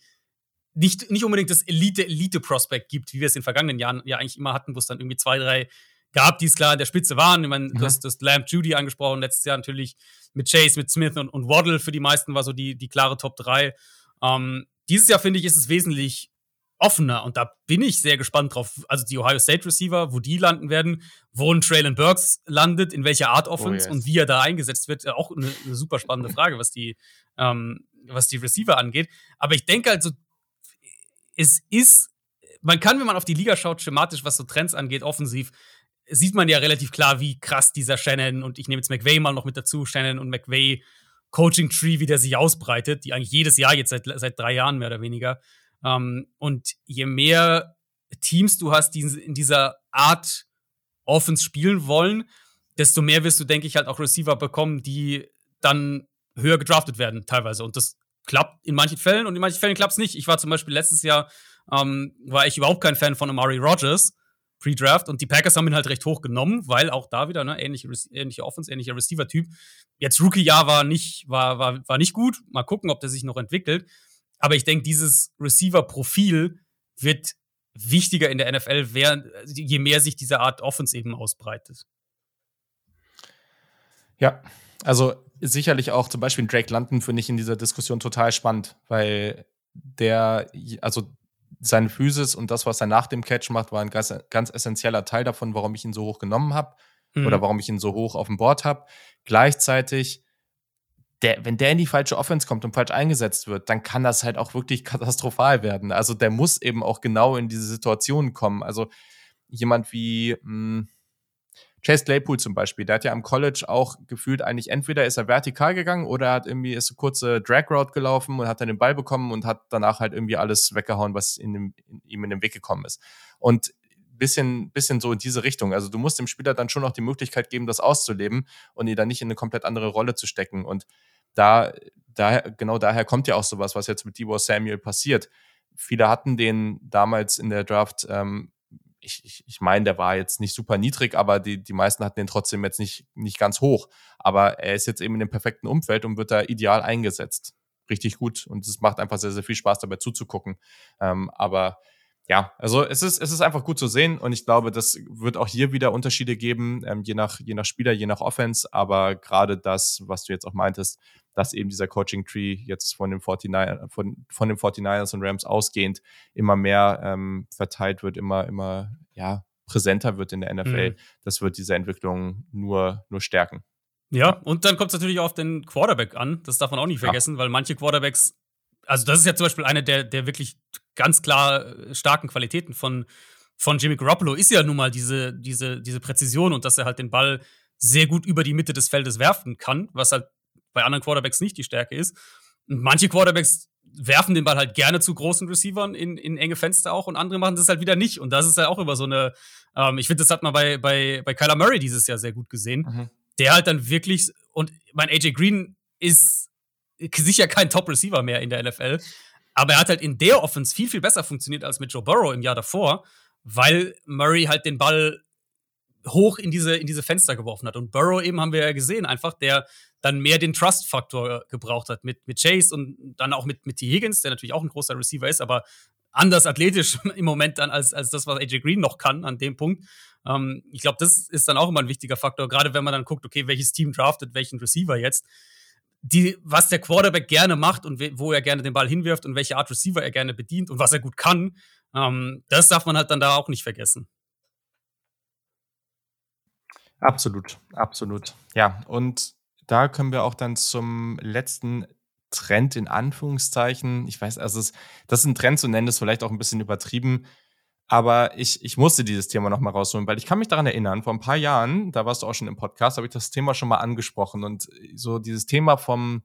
S3: nicht, nicht unbedingt das Elite-Elite-Prospect gibt, wie wir es in den vergangenen Jahren ja eigentlich immer hatten, wo es dann irgendwie zwei, drei gab, die es klar in der Spitze waren. Ich meine, mhm. du hast das Lamb Judy angesprochen, letztes Jahr natürlich mit Chase, mit Smith und, und Waddle für die meisten war so die, die klare Top 3. Ähm, dieses Jahr finde ich, ist es wesentlich offener und da bin ich sehr gespannt drauf. Also die Ohio State Receiver, wo die landen werden, wo ein Traylon Burks landet, in welcher Art Offense oh yes. und wie er da eingesetzt wird, auch eine, eine super spannende Frage, was die, ähm, was die Receiver angeht. Aber ich denke also, es ist, man kann, wenn man auf die Liga schaut, schematisch, was so Trends angeht, offensiv, sieht man ja relativ klar, wie krass dieser Shannon und ich nehme jetzt McVay mal noch mit dazu, Shannon und McVay Coaching Tree, wie der sich ausbreitet, die eigentlich jedes Jahr jetzt seit, seit drei Jahren mehr oder weniger. Ähm, und je mehr Teams du hast, die in dieser Art Offense spielen wollen, desto mehr wirst du, denke ich, halt auch Receiver bekommen, die dann höher gedraftet werden, teilweise. Und das klappt in manchen Fällen und in manchen Fällen klappt es nicht. Ich war zum Beispiel letztes Jahr, ähm, war ich überhaupt kein Fan von Amari Rogers, Pre-Draft, und die Packers haben ihn halt recht hoch genommen, weil auch da wieder, ne, ähnliche, ähnliche Offense, ähnlicher Receiver-Typ. Jetzt Rookie-Jahr war nicht, war, war, war nicht gut. Mal gucken, ob der sich noch entwickelt. Aber ich denke, dieses Receiver-Profil wird wichtiger in der NFL, je mehr sich diese Art Offense eben ausbreitet.
S1: Ja, also sicherlich auch zum Beispiel Drake London finde ich in dieser Diskussion total spannend, weil der, also seine Physis und das, was er nach dem Catch macht, war ein ganz, ganz essentieller Teil davon, warum ich ihn so hoch genommen habe mhm. oder warum ich ihn so hoch auf dem Board habe. Gleichzeitig der, wenn der in die falsche Offense kommt und falsch eingesetzt wird, dann kann das halt auch wirklich katastrophal werden. Also der muss eben auch genau in diese Situation kommen. Also jemand wie mh, hm, Chase Claypool zum Beispiel, der hat ja am College auch gefühlt eigentlich entweder ist er vertikal gegangen oder er hat irgendwie ist eine kurze Drag Route gelaufen und hat dann den Ball bekommen und hat danach halt irgendwie alles weggehauen, was in dem, in, ihm in den Weg gekommen ist. Und bisschen, bisschen so in diese Richtung. Also du musst dem Spieler dann schon noch die Möglichkeit geben, das auszuleben und ihn dann nicht in eine komplett andere Rolle zu stecken. Und da, daher, genau daher kommt ja auch sowas, was jetzt mit Debo Samuel passiert. Viele hatten den damals in der Draft, ähm, ich, ich, ich meine, der war jetzt nicht super niedrig, aber die, die meisten hatten den trotzdem jetzt nicht, nicht ganz hoch. Aber er ist jetzt eben in dem perfekten Umfeld und wird da ideal eingesetzt. Richtig gut. Und es macht einfach sehr, sehr viel Spaß dabei zuzugucken. Ähm, aber ja, also es ist, es ist einfach gut zu sehen und ich glaube, das wird auch hier wieder Unterschiede geben, ähm, je, nach, je nach Spieler, je nach Offense, aber gerade das, was du jetzt auch meintest, dass eben dieser Coaching-Tree jetzt von den, 49, von, von den 49ers und Rams ausgehend immer mehr ähm, verteilt wird, immer, immer ja, präsenter wird in der NFL, mhm. das wird diese Entwicklung nur, nur stärken.
S3: Ja, und dann kommt es natürlich auf den Quarterback an, das darf man auch nicht vergessen, ja. weil manche Quarterbacks also das ist ja zum Beispiel eine der, der wirklich ganz klar äh, starken Qualitäten von, von Jimmy Garoppolo, ist ja nun mal diese, diese, diese Präzision und dass er halt den Ball sehr gut über die Mitte des Feldes werfen kann, was halt bei anderen Quarterbacks nicht die Stärke ist. Und manche Quarterbacks werfen den Ball halt gerne zu großen Receivern in, in enge Fenster auch und andere machen das halt wieder nicht. Und das ist halt auch immer so eine, ähm, ich finde, das hat man bei, bei, bei Kyler Murray dieses Jahr sehr gut gesehen. Mhm. Der halt dann wirklich, und mein AJ Green ist sicher kein Top-Receiver mehr in der NFL. Aber er hat halt in der Offense viel, viel besser funktioniert als mit Joe Burrow im Jahr davor, weil Murray halt den Ball hoch in diese, in diese Fenster geworfen hat. Und Burrow eben haben wir ja gesehen, einfach, der dann mehr den Trust-Faktor gebraucht hat mit, mit Chase und dann auch mit, mit T. Higgins, der natürlich auch ein großer Receiver ist, aber anders athletisch im Moment dann als, als das, was AJ Green noch kann an dem Punkt. Ähm, ich glaube, das ist dann auch immer ein wichtiger Faktor, gerade wenn man dann guckt, okay, welches Team draftet welchen Receiver jetzt die, was der Quarterback gerne macht und wo er gerne den Ball hinwirft und welche Art Receiver er gerne bedient und was er gut kann, ähm, das darf man halt dann da auch nicht vergessen.
S1: Absolut, absolut. Ja, und da können wir auch dann zum letzten Trend in Anführungszeichen, ich weiß, also es, das ist ein Trend zu nennen, ist vielleicht auch ein bisschen übertrieben, aber ich, ich musste dieses Thema nochmal rausholen, weil ich kann mich daran erinnern, vor ein paar Jahren, da warst du auch schon im Podcast, habe ich das Thema schon mal angesprochen. Und so dieses Thema vom,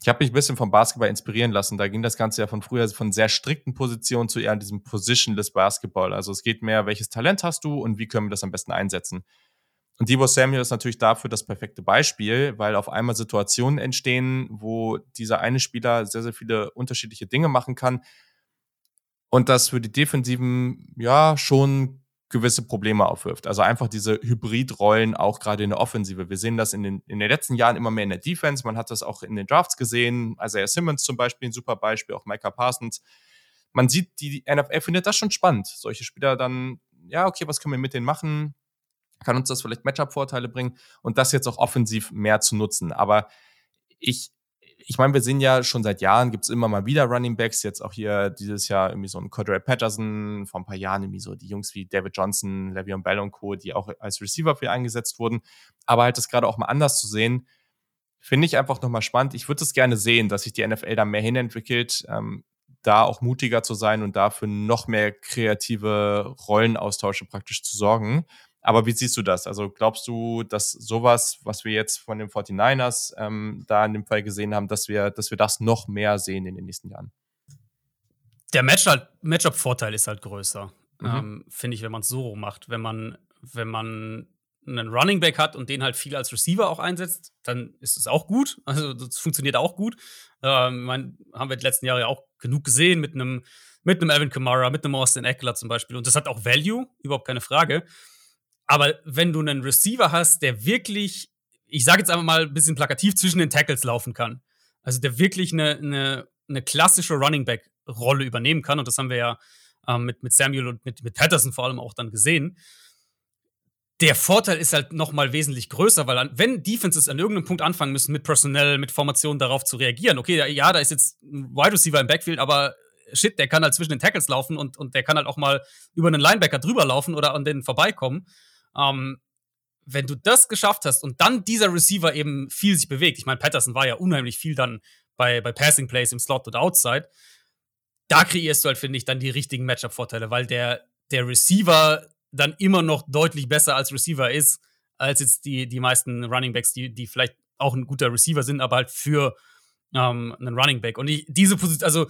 S1: ich habe mich ein bisschen vom Basketball inspirieren lassen. Da ging das Ganze ja von früher von sehr strikten Positionen zu eher diesem Positionless Basketball. Also es geht mehr, welches Talent hast du und wie können wir das am besten einsetzen. Und Debo Samuel ist natürlich dafür das perfekte Beispiel, weil auf einmal Situationen entstehen, wo dieser eine Spieler sehr, sehr viele unterschiedliche Dinge machen kann und das für die Defensiven ja schon gewisse Probleme aufwirft. Also einfach diese Hybridrollen auch gerade in der Offensive. Wir sehen das in den, in den letzten Jahren immer mehr in der Defense. Man hat das auch in den Drafts gesehen. Isaiah Simmons zum Beispiel ein super Beispiel, auch Micah Parsons. Man sieht, die NFL findet das schon spannend, solche Spieler dann ja, okay, was können wir mit denen machen? Kann uns das vielleicht Matchup-Vorteile bringen und das jetzt auch offensiv mehr zu nutzen. Aber ich, ich meine, wir sehen ja schon seit Jahren, gibt es immer mal wieder Running Backs, jetzt auch hier dieses Jahr irgendwie so ein Cordell Patterson, vor ein paar Jahren irgendwie so die Jungs wie David Johnson, Le'Veon Bell und Co., die auch als Receiver für eingesetzt wurden. Aber halt das gerade auch mal anders zu sehen, finde ich einfach nochmal spannend. Ich würde es gerne sehen, dass sich die NFL da mehr hinentwickelt, ähm, da auch mutiger zu sein und dafür noch mehr kreative Rollenaustausche praktisch zu sorgen. Aber wie siehst du das? Also glaubst du, dass sowas, was wir jetzt von den 49ers ähm, da in dem Fall gesehen haben, dass wir, dass wir das noch mehr sehen in den nächsten Jahren?
S3: Der Matchup-Vorteil ist halt größer, mhm. ähm, finde ich, wenn man es so macht. Wenn man, wenn man einen Running Back hat und den halt viel als Receiver auch einsetzt, dann ist es auch gut. Also das funktioniert auch gut. Ähm, mein, haben wir die letzten Jahre ja auch genug gesehen mit einem mit einem Evan Kamara, mit einem Austin Eckler zum Beispiel. Und das hat auch Value, überhaupt keine Frage. Aber wenn du einen Receiver hast, der wirklich, ich sage jetzt einfach mal ein bisschen plakativ, zwischen den Tackles laufen kann, also der wirklich eine, eine, eine klassische Running Back-Rolle übernehmen kann, und das haben wir ja ähm, mit, mit Samuel und mit, mit Patterson vor allem auch dann gesehen, der Vorteil ist halt noch mal wesentlich größer, weil wenn Defenses an irgendeinem Punkt anfangen müssen, mit Personell, mit Formationen darauf zu reagieren, okay, ja, da ist jetzt ein Wide Receiver im Backfield, aber shit, der kann halt zwischen den Tackles laufen und, und der kann halt auch mal über einen Linebacker drüber laufen oder an denen vorbeikommen. Ähm, wenn du das geschafft hast und dann dieser Receiver eben viel sich bewegt, ich meine, Patterson war ja unheimlich viel dann bei, bei Passing Plays im Slot oder Outside, da kreierst du halt, finde ich, dann die richtigen Matchup-Vorteile, weil der, der Receiver dann immer noch deutlich besser als Receiver ist, als jetzt die, die meisten Running Backs, die, die vielleicht auch ein guter Receiver sind, aber halt für ähm, einen Running Back. Und ich, diese Position, also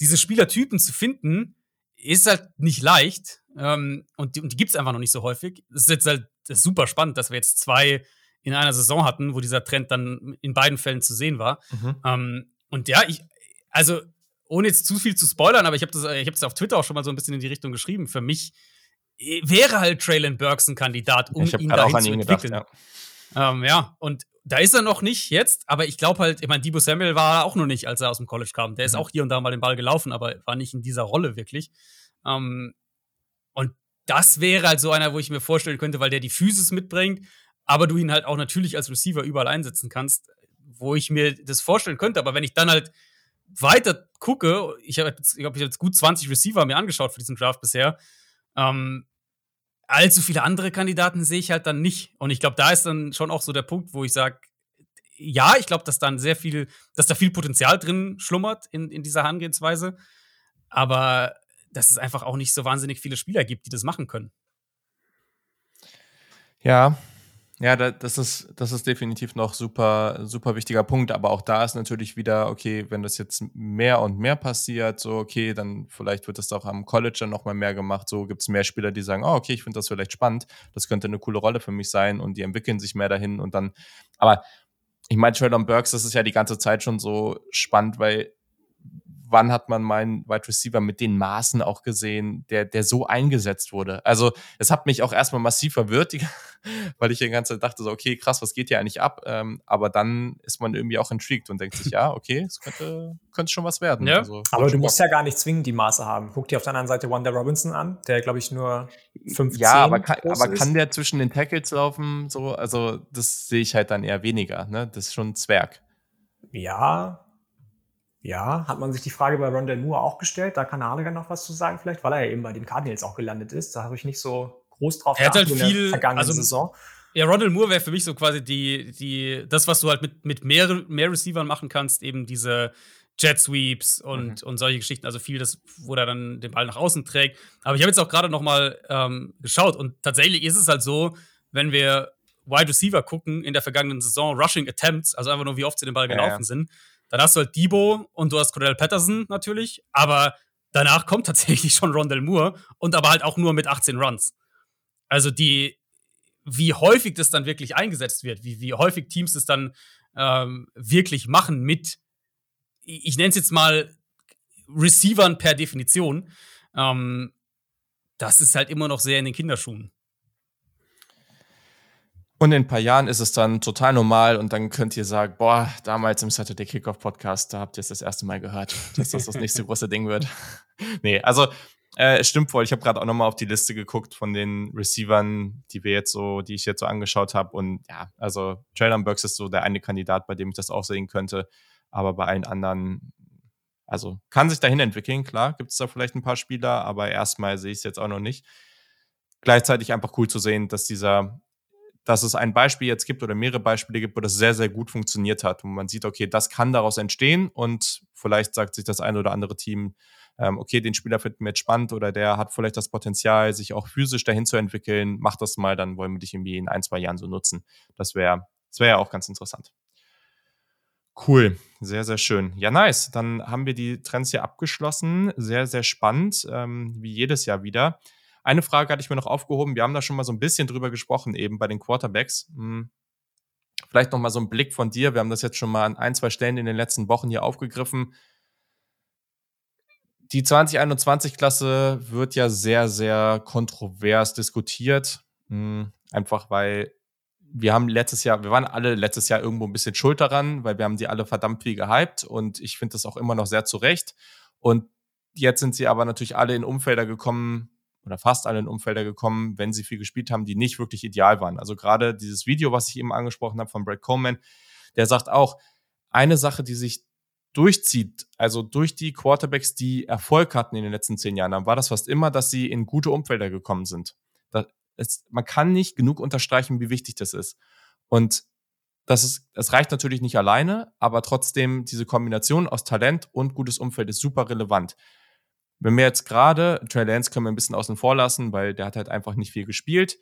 S3: diese Spielertypen zu finden, ist halt nicht leicht. Ähm, und die, und die gibt es einfach noch nicht so häufig. Es ist jetzt halt ist super spannend, dass wir jetzt zwei in einer Saison hatten, wo dieser Trend dann in beiden Fällen zu sehen war. Mhm. Ähm, und ja, ich, also ohne jetzt zu viel zu spoilern, aber ich habe das, ich habe das auf Twitter auch schon mal so ein bisschen in die Richtung geschrieben. Für mich wäre halt Traylon Burks ein Kandidat, um ihn dahin zu entwickeln. Gedacht, ja. Ähm, ja, und da ist er noch nicht jetzt, aber ich glaube halt, ich meine, Debo Samuel war auch noch nicht, als er aus dem College kam. Der ist mhm. auch hier und da mal den Ball gelaufen, aber war nicht in dieser Rolle wirklich. Ähm, und das wäre halt so einer, wo ich mir vorstellen könnte, weil der die Physis mitbringt, aber du ihn halt auch natürlich als Receiver überall einsetzen kannst, wo ich mir das vorstellen könnte. Aber wenn ich dann halt weiter gucke, ich habe ich hab jetzt gut 20 Receiver mir angeschaut für diesen Draft bisher, ähm, allzu viele andere Kandidaten sehe ich halt dann nicht. Und ich glaube, da ist dann schon auch so der Punkt, wo ich sage, ja, ich glaube, dass dann sehr viel, dass da viel Potenzial drin schlummert in, in dieser Herangehensweise. Aber dass es einfach auch nicht so wahnsinnig viele Spieler gibt, die das machen können.
S1: Ja, ja, das ist, das ist definitiv noch super, super wichtiger Punkt. Aber auch da ist natürlich wieder, okay, wenn das jetzt mehr und mehr passiert, so, okay, dann vielleicht wird das auch am College dann nochmal mehr gemacht. So gibt es mehr Spieler, die sagen, oh, okay, ich finde das vielleicht spannend. Das könnte eine coole Rolle für mich sein und die entwickeln sich mehr dahin und dann, aber ich meine, Traylon Burks, das ist ja die ganze Zeit schon so spannend, weil wann hat man meinen Wide Receiver mit den Maßen auch gesehen, der, der so eingesetzt wurde. Also es hat mich auch erstmal massiv verwirrt, weil ich die ganze Zeit dachte so, okay, krass, was geht hier eigentlich ab? Ähm, aber dann ist man irgendwie auch intrigued und denkt sich, ja, okay, es könnte, könnte schon was werden.
S2: Ja. Also, aber du musst ja gar nicht zwingend die Maße haben. Guck dir auf der anderen Seite Wanda Robinson an, der, glaube ich, nur 15
S1: Ja, aber, kann, aber kann der zwischen den Tackles laufen? So, also das sehe ich halt dann eher weniger. Ne? Das ist schon ein Zwerg.
S2: Ja, ja, hat man sich die Frage bei Rondell Moore auch gestellt. Da kann Haniger noch was zu sagen, vielleicht, weil er ja eben bei den Cardinals auch gelandet ist. Da habe ich nicht so groß drauf
S3: er hat halt viel, in der vergangenen also, Saison. Ja, Rondell Moore wäre für mich so quasi die, die, das, was du halt mit, mit mehr, mehr Receivern machen kannst, eben diese Jet Sweeps und, mhm. und solche Geschichten. Also viel, das, wo er dann den Ball nach außen trägt. Aber ich habe jetzt auch gerade noch mal ähm, geschaut und tatsächlich ist es halt so, wenn wir Wide Receiver gucken in der vergangenen Saison, Rushing Attempts, also einfach nur, wie oft sie den Ball gelaufen ja, ja. sind, dann hast du halt Debo und du hast Cordell Patterson natürlich, aber danach kommt tatsächlich schon Rondell Moore und aber halt auch nur mit 18 Runs. Also die, wie häufig das dann wirklich eingesetzt wird, wie, wie häufig Teams das dann ähm, wirklich machen mit, ich nenne es jetzt mal Receivern per Definition, ähm, das ist halt immer noch sehr in den Kinderschuhen.
S1: Und in ein paar Jahren ist es dann total normal und dann könnt ihr sagen, boah, damals im Saturday Kickoff Podcast, da habt ihr es das erste Mal gehört, dass das das nächste große Ding wird. nee, also Äh, stimmt voll. Ich habe gerade auch nochmal auf die Liste geguckt von den Receivern, die wir jetzt so, die ich jetzt so angeschaut habe. Und ja, also Traylon Burks ist so der eine Kandidat, bei dem ich das auch sehen könnte. Aber bei allen anderen, also kann sich dahin entwickeln, klar, gibt es da vielleicht ein paar Spieler, aber erstmal sehe ich es jetzt auch noch nicht. Gleichzeitig einfach cool zu sehen, dass dieser, dass es ein Beispiel jetzt gibt oder mehrere Beispiele gibt, wo das sehr, sehr gut funktioniert hat. Und man sieht, okay, das kann daraus entstehen und vielleicht sagt sich das eine oder andere Team, ähm, okay, den Spieler finden wir jetzt spannend oder der hat vielleicht das Potenzial, sich auch physisch dahin zu entwickeln, mach das mal, dann wollen wir dich irgendwie in ein, zwei Jahren so nutzen. Das wäre das wäre ja auch ganz interessant. Cool, sehr, sehr schön. Ja, nice. Dann haben wir die Trends hier abgeschlossen. Sehr, sehr spannend, ähm, wie jedes Jahr wieder. Eine Frage hatte ich mir noch aufgehoben. Wir haben da schon mal so ein bisschen drüber gesprochen, eben bei den Quarterbacks. Hm. Vielleicht noch mal so ein Blick von dir. Wir haben das jetzt schon mal an ein, zwei Stellen in den letzten Wochen hier aufgegriffen die 2021-Klasse wird ja sehr, sehr kontrovers diskutiert. Hm, einfach weil wir haben letztes Jahr, wir waren alle letztes Jahr irgendwo ein bisschen schuld daran, weil wir haben die alle verdammt viel gehypt und ich finde das auch immer noch sehr zurecht. Und jetzt sind sie aber natürlich alle in Umfelder gekommen oder fast alle in Umfelder gekommen, wenn sie viel gespielt haben, die nicht wirklich ideal waren. Also gerade dieses Video, was ich eben angesprochen habe von Brad Coleman, der sagt auch, eine Sache, die sich durchzieht, also durch die Quarterbacks, die Erfolg hatten in den letzten zehn Jahren, dann war das fast immer, dass sie in gute Umfelder gekommen sind. Es, man kann nicht genug unterstreichen, wie wichtig das ist. Und das ist, es reicht natürlich nicht alleine, aber trotzdem diese Kombination aus Talent und gutes Umfeld ist super relevant. Wenn wir jetzt gerade, Trey Lance können wir ein bisschen außen vor lassen, weil der hat halt einfach nicht viel gespielt.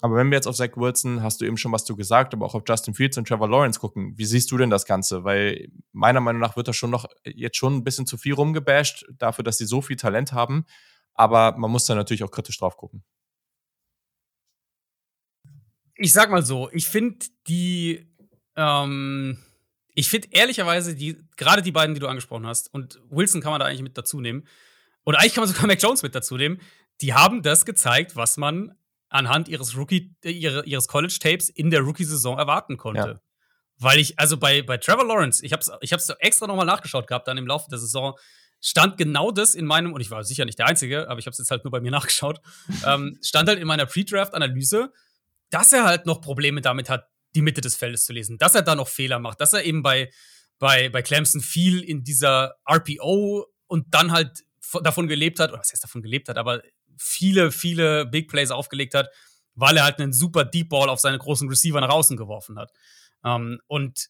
S1: Aber wenn wir jetzt auf Zach Wilson, hast du eben schon was du gesagt, aber auch auf Justin Fields und Trevor Lawrence gucken, wie siehst du denn das Ganze? Weil meiner Meinung nach wird da schon noch jetzt schon ein bisschen zu viel rumgebasht, dafür, dass sie so viel Talent haben. Aber man muss da natürlich auch kritisch drauf gucken.
S3: Ich sag mal so, ich finde die, ähm, ich finde ehrlicherweise die, gerade die beiden, die du angesprochen hast, und Wilson kann man da eigentlich mit dazu nehmen, oder eigentlich kann man sogar Mac Jones mit dazu nehmen, die haben das gezeigt, was man anhand ihres Rookie, äh, ihres College-Tapes in der Rookie-Saison erwarten konnte. Ja. Weil ich, also bei, bei Trevor Lawrence, ich hab's, ich hab's extra nochmal nachgeschaut gehabt, dann im Laufe der Saison, stand genau das in meinem, und ich war sicher nicht der Einzige, aber ich hab's jetzt halt nur bei mir nachgeschaut, ähm, stand halt in meiner Pre-Draft-Analyse, dass er halt noch Probleme damit hat, die Mitte des Feldes zu lesen, dass er da noch Fehler macht, dass er eben bei, bei, bei Clemson viel in dieser RPO und dann halt davon gelebt hat, oder was heißt davon gelebt hat, aber viele, viele Big Plays aufgelegt hat, weil er halt einen super Deep Ball auf seine großen Receiver nach außen geworfen hat. Ähm, und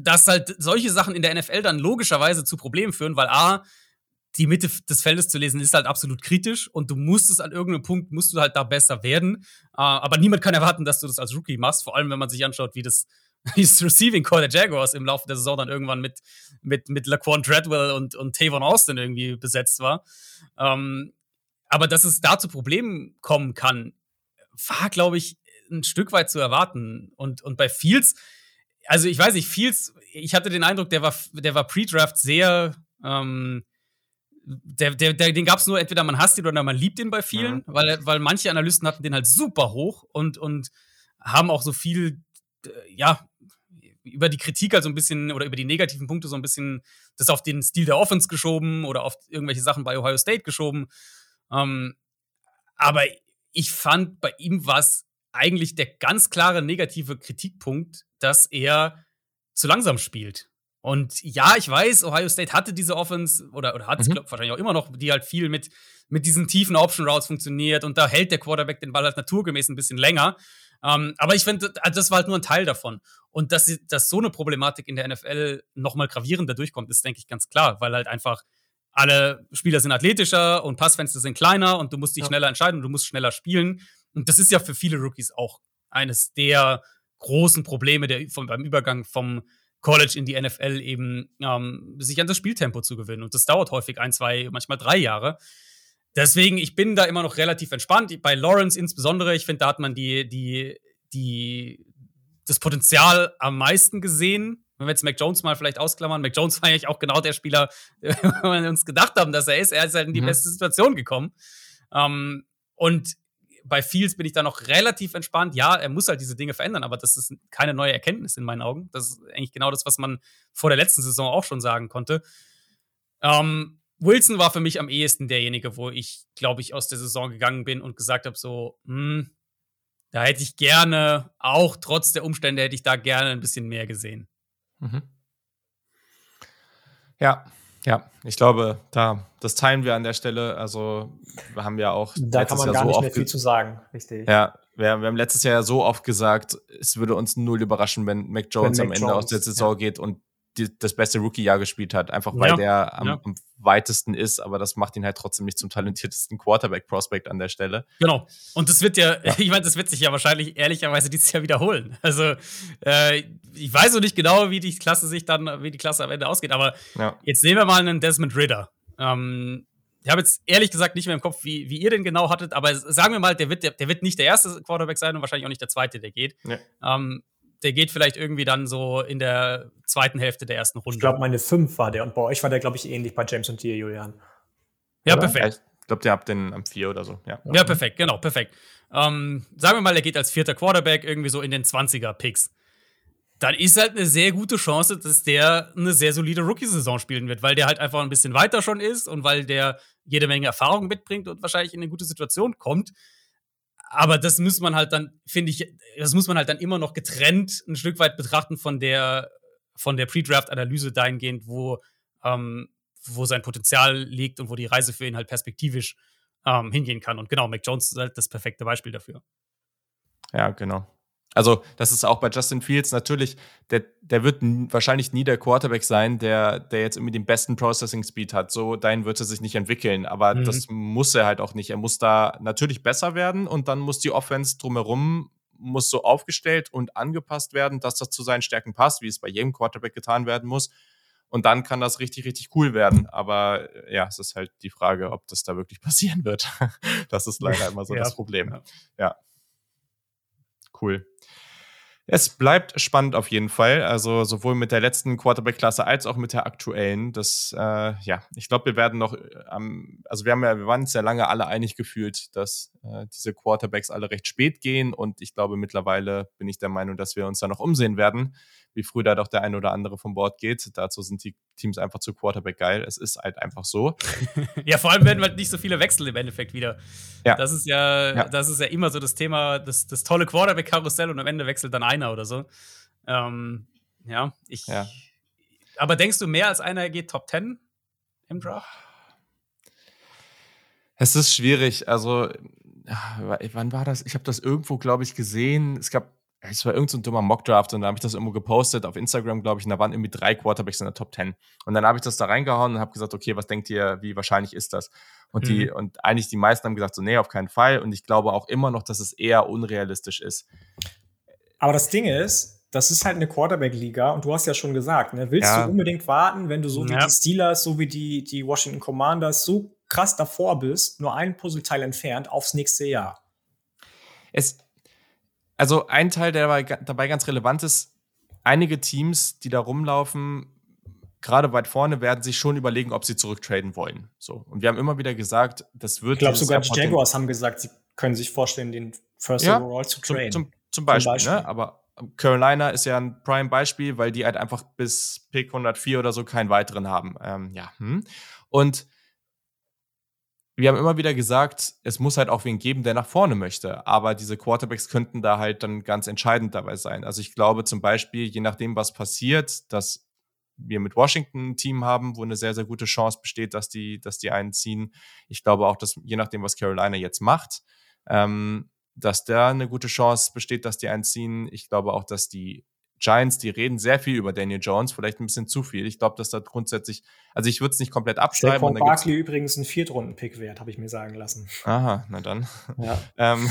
S3: dass halt solche Sachen in der NFL dann logischerweise zu Problemen führen, weil A, die Mitte des Feldes zu lesen ist halt absolut kritisch und du musst es an irgendeinem Punkt, musst du halt da besser werden. Äh, aber niemand kann erwarten, dass du das als Rookie machst, vor allem wenn man sich anschaut, wie das, wie das Receiving Core der Jaguars im Laufe der Saison dann irgendwann mit, mit, mit Laquan Treadwell und, und Tavon Austin irgendwie besetzt war. Ähm, aber dass es da zu Problemen kommen kann, war, glaube ich, ein Stück weit zu erwarten. Und, und bei Fields, also ich weiß nicht, Fields, ich hatte den Eindruck, der war, der war Pre-Draft sehr, ähm, der, der, der, den gab es nur entweder man hasst ihn oder man liebt ihn bei vielen, mhm. weil, weil manche Analysten hatten den halt super hoch und, und haben auch so viel, ja, über die Kritik halt so ein bisschen oder über die negativen Punkte so ein bisschen das auf den Stil der Offense geschoben oder auf irgendwelche Sachen bei Ohio State geschoben. Ähm, aber ich fand, bei ihm war es eigentlich der ganz klare negative Kritikpunkt, dass er zu langsam spielt. Und ja, ich weiß, Ohio State hatte diese Offense oder, oder hat es mhm. wahrscheinlich auch immer noch, die halt viel mit, mit diesen tiefen Option Routes funktioniert und da hält der Quarterback den Ball halt naturgemäß ein bisschen länger. Ähm, aber ich finde, das war halt nur ein Teil davon. Und dass, dass so eine Problematik in der NFL nochmal gravierender durchkommt, ist, denke ich, ganz klar, weil halt einfach alle Spieler sind athletischer und Passfenster sind kleiner und du musst dich ja. schneller entscheiden und du musst schneller spielen. Und das ist ja für viele Rookies auch eines der großen Probleme der, vom, beim Übergang vom College in die NFL eben, ähm, sich an das Spieltempo zu gewinnen. Und das dauert häufig ein, zwei, manchmal drei Jahre. Deswegen, ich bin da immer noch relativ entspannt. Bei Lawrence insbesondere, ich finde, da hat man die, die, die, das Potenzial am meisten gesehen wenn wir jetzt Mac Jones mal vielleicht ausklammern, Mac Jones war eigentlich auch genau der Spieler, wo wir uns gedacht haben, dass er ist. Er ist halt in die mhm. beste Situation gekommen. Ähm, und bei Fields bin ich da noch relativ entspannt. Ja, er muss halt diese Dinge verändern, aber das ist keine neue Erkenntnis in meinen Augen. Das ist eigentlich genau das, was man vor der letzten Saison auch schon sagen konnte. Ähm, Wilson war für mich am ehesten derjenige, wo ich, glaube ich, aus der Saison gegangen bin und gesagt habe, so, hm, da hätte ich gerne, auch trotz der Umstände, hätte ich da gerne ein bisschen mehr gesehen. Mhm.
S1: Ja, ja, ich glaube, da das teilen wir an der Stelle. Also wir haben ja auch
S2: da kann man Jahr gar so nicht mehr viel zu sagen, richtig.
S1: Ja, wir, wir, haben letztes Jahr ja so oft gesagt, es würde uns null überraschen, wenn Mac Jones wenn Mac am Ende Jones, aus der Saison ja. geht und die, das beste Rookie-Jahr gespielt hat, einfach weil ja, der am, ja. am, weitesten ist, aber das macht ihn halt trotzdem nicht zum talentiertesten Quarterback-Prospect an der Stelle.
S3: Genau. Und das wird ja, ja. ich meine, das wird sich ja wahrscheinlich ehrlicherweise dieses Jahr wiederholen. Also, äh, ich weiß noch nicht genau, wie die Klasse sich dann, wie die Klasse am Ende ausgeht, aber jetzt nehmen wir mal einen Desmond Ritter. Ähm, ich habe jetzt ehrlich gesagt nicht mehr im Kopf, wie, wie ihr den genau hattet, aber sagen wir mal, der wird, der, der wird nicht der erste Quarterback sein und wahrscheinlich auch nicht der zweite, der geht. Nee. Ähm, der geht vielleicht irgendwie dann so in der zweiten Hälfte der ersten Runde.
S2: Ich glaube, meine fünf war der und bei euch war der, glaube ich, ähnlich bei James und dir, Julian.
S3: Ja, Oder? perfekt.
S1: Ich glaube, der habt den am vier oder so. Ja,
S3: ja perfekt, genau, perfekt. Ähm, sagen wir mal, er geht als vierter Quarterback irgendwie so in den 20er-Picks. Dann ist halt eine sehr gute Chance, dass der eine sehr solide Rookie-Saison spielen wird, weil der halt einfach ein bisschen weiter schon ist und weil der jede Menge Erfahrung mitbringt und wahrscheinlich in eine gute Situation kommt aber das muss man halt dann, finde ich, das muss man halt dann immer noch getrennt ein Stück weit betrachten von der, von der Pre-Draft-Analyse dahingehend, wo, ähm, wo sein Potenzial liegt und wo die Reise für ihn halt perspektivisch ähm, hingehen kann. Und genau, Mac Jones ist halt das perfekte Beispiel dafür.
S1: Ja, genau. Also, das ist auch bei Justin Fields natürlich, der, der wird wahrscheinlich nie der Quarterback sein, der, der jetzt irgendwie den besten Processing Speed hat. So, dahin wird er sich nicht entwickeln. Aber mhm. das muss er halt auch nicht. Er muss da natürlich besser werden und dann muss die Offense drumherum muss so aufgestellt und angepasst werden, dass das zu seinen Stärken passt, wie es bei jedem Quarterback getan werden muss. Und dann kann das richtig, richtig cool werden. Aber ja, es ist halt die Frage, ob das da wirklich passieren wird. das ist leider immer so ja. das Problem. Ja. Cool. Es bleibt spannend auf jeden Fall. Also sowohl mit der letzten Quarterback-Klasse als auch mit der aktuellen. Das, äh, ja, ich glaube, wir werden noch ähm, also wir haben ja, wir waren uns ja lange alle einig gefühlt, dass äh, diese Quarterbacks alle recht spät gehen. Und ich glaube, mittlerweile bin ich der Meinung, dass wir uns da noch umsehen werden wie früh da doch der eine oder andere vom Bord geht. Dazu sind die Teams einfach zu Quarterback geil. Es ist halt einfach so.
S3: ja, vor allem werden halt nicht so viele Wechsel im Endeffekt wieder. Ja. Das ist ja, ja. das ist ja immer so das Thema, das, das tolle Quarterback-Karussell und am Ende wechselt dann einer oder so. Ähm, ja, ich. Ja. Aber denkst du, mehr als einer geht Top 10 im Draft?
S1: Es ist schwierig. Also, wann war das? Ich habe das irgendwo, glaube ich, gesehen. Es gab es war irgendein so dummer Mockdraft und da habe ich das irgendwo gepostet auf Instagram, glaube ich, und da waren irgendwie drei Quarterbacks in der Top 10. Und dann habe ich das da reingehauen und habe gesagt, okay, was denkt ihr, wie wahrscheinlich ist das? Und mhm. die, und eigentlich die meisten haben gesagt, so, nee, auf keinen Fall. Und ich glaube auch immer noch, dass es eher unrealistisch ist.
S2: Aber das Ding ist, das ist halt eine Quarterback-Liga und du hast ja schon gesagt, ne, willst ja. du unbedingt warten, wenn du so wie ja. die Steelers, so wie die, die Washington Commanders so krass davor bist, nur ein Puzzleteil entfernt aufs nächste Jahr?
S1: Es, also ein Teil, der dabei, ganz relevant ist, einige Teams, die da rumlaufen, gerade weit vorne, werden sich schon überlegen, ob sie zurücktraden wollen. So. Und wir haben immer wieder gesagt, das wird.
S2: Ich glaube, sogar die Jaguars haben gesagt, sie können sich vorstellen, den First ja, Overall zu traden.
S1: Zum, zum, zum Beispiel, Beispiel. Ne? Aber Carolina ist ja ein Prime-Beispiel, weil die halt einfach bis Pick 104 oder so keinen weiteren haben. Ähm, ja. Hm. Und wir haben immer wieder gesagt, es muss halt auch wen geben, der nach vorne möchte. Aber diese Quarterbacks könnten da halt dann ganz entscheidend dabei sein. Also ich glaube zum Beispiel, je nachdem, was passiert, dass wir mit Washington ein Team haben, wo eine sehr, sehr gute Chance besteht, dass die, dass die einen ziehen. Ich glaube auch, dass je nachdem, was Carolina jetzt macht, ähm, dass da eine gute Chance besteht, dass die einen ziehen. Ich glaube auch, dass die Giants, die reden sehr viel über Daniel Jones, vielleicht ein bisschen zu viel. Ich glaube, dass da grundsätzlich, also ich würde es nicht komplett abschreiben.
S2: Von Barkley übrigens ein Viertrunden-Pick wert, habe ich mir sagen lassen.
S1: Aha, na dann.
S2: Ja.
S1: ähm,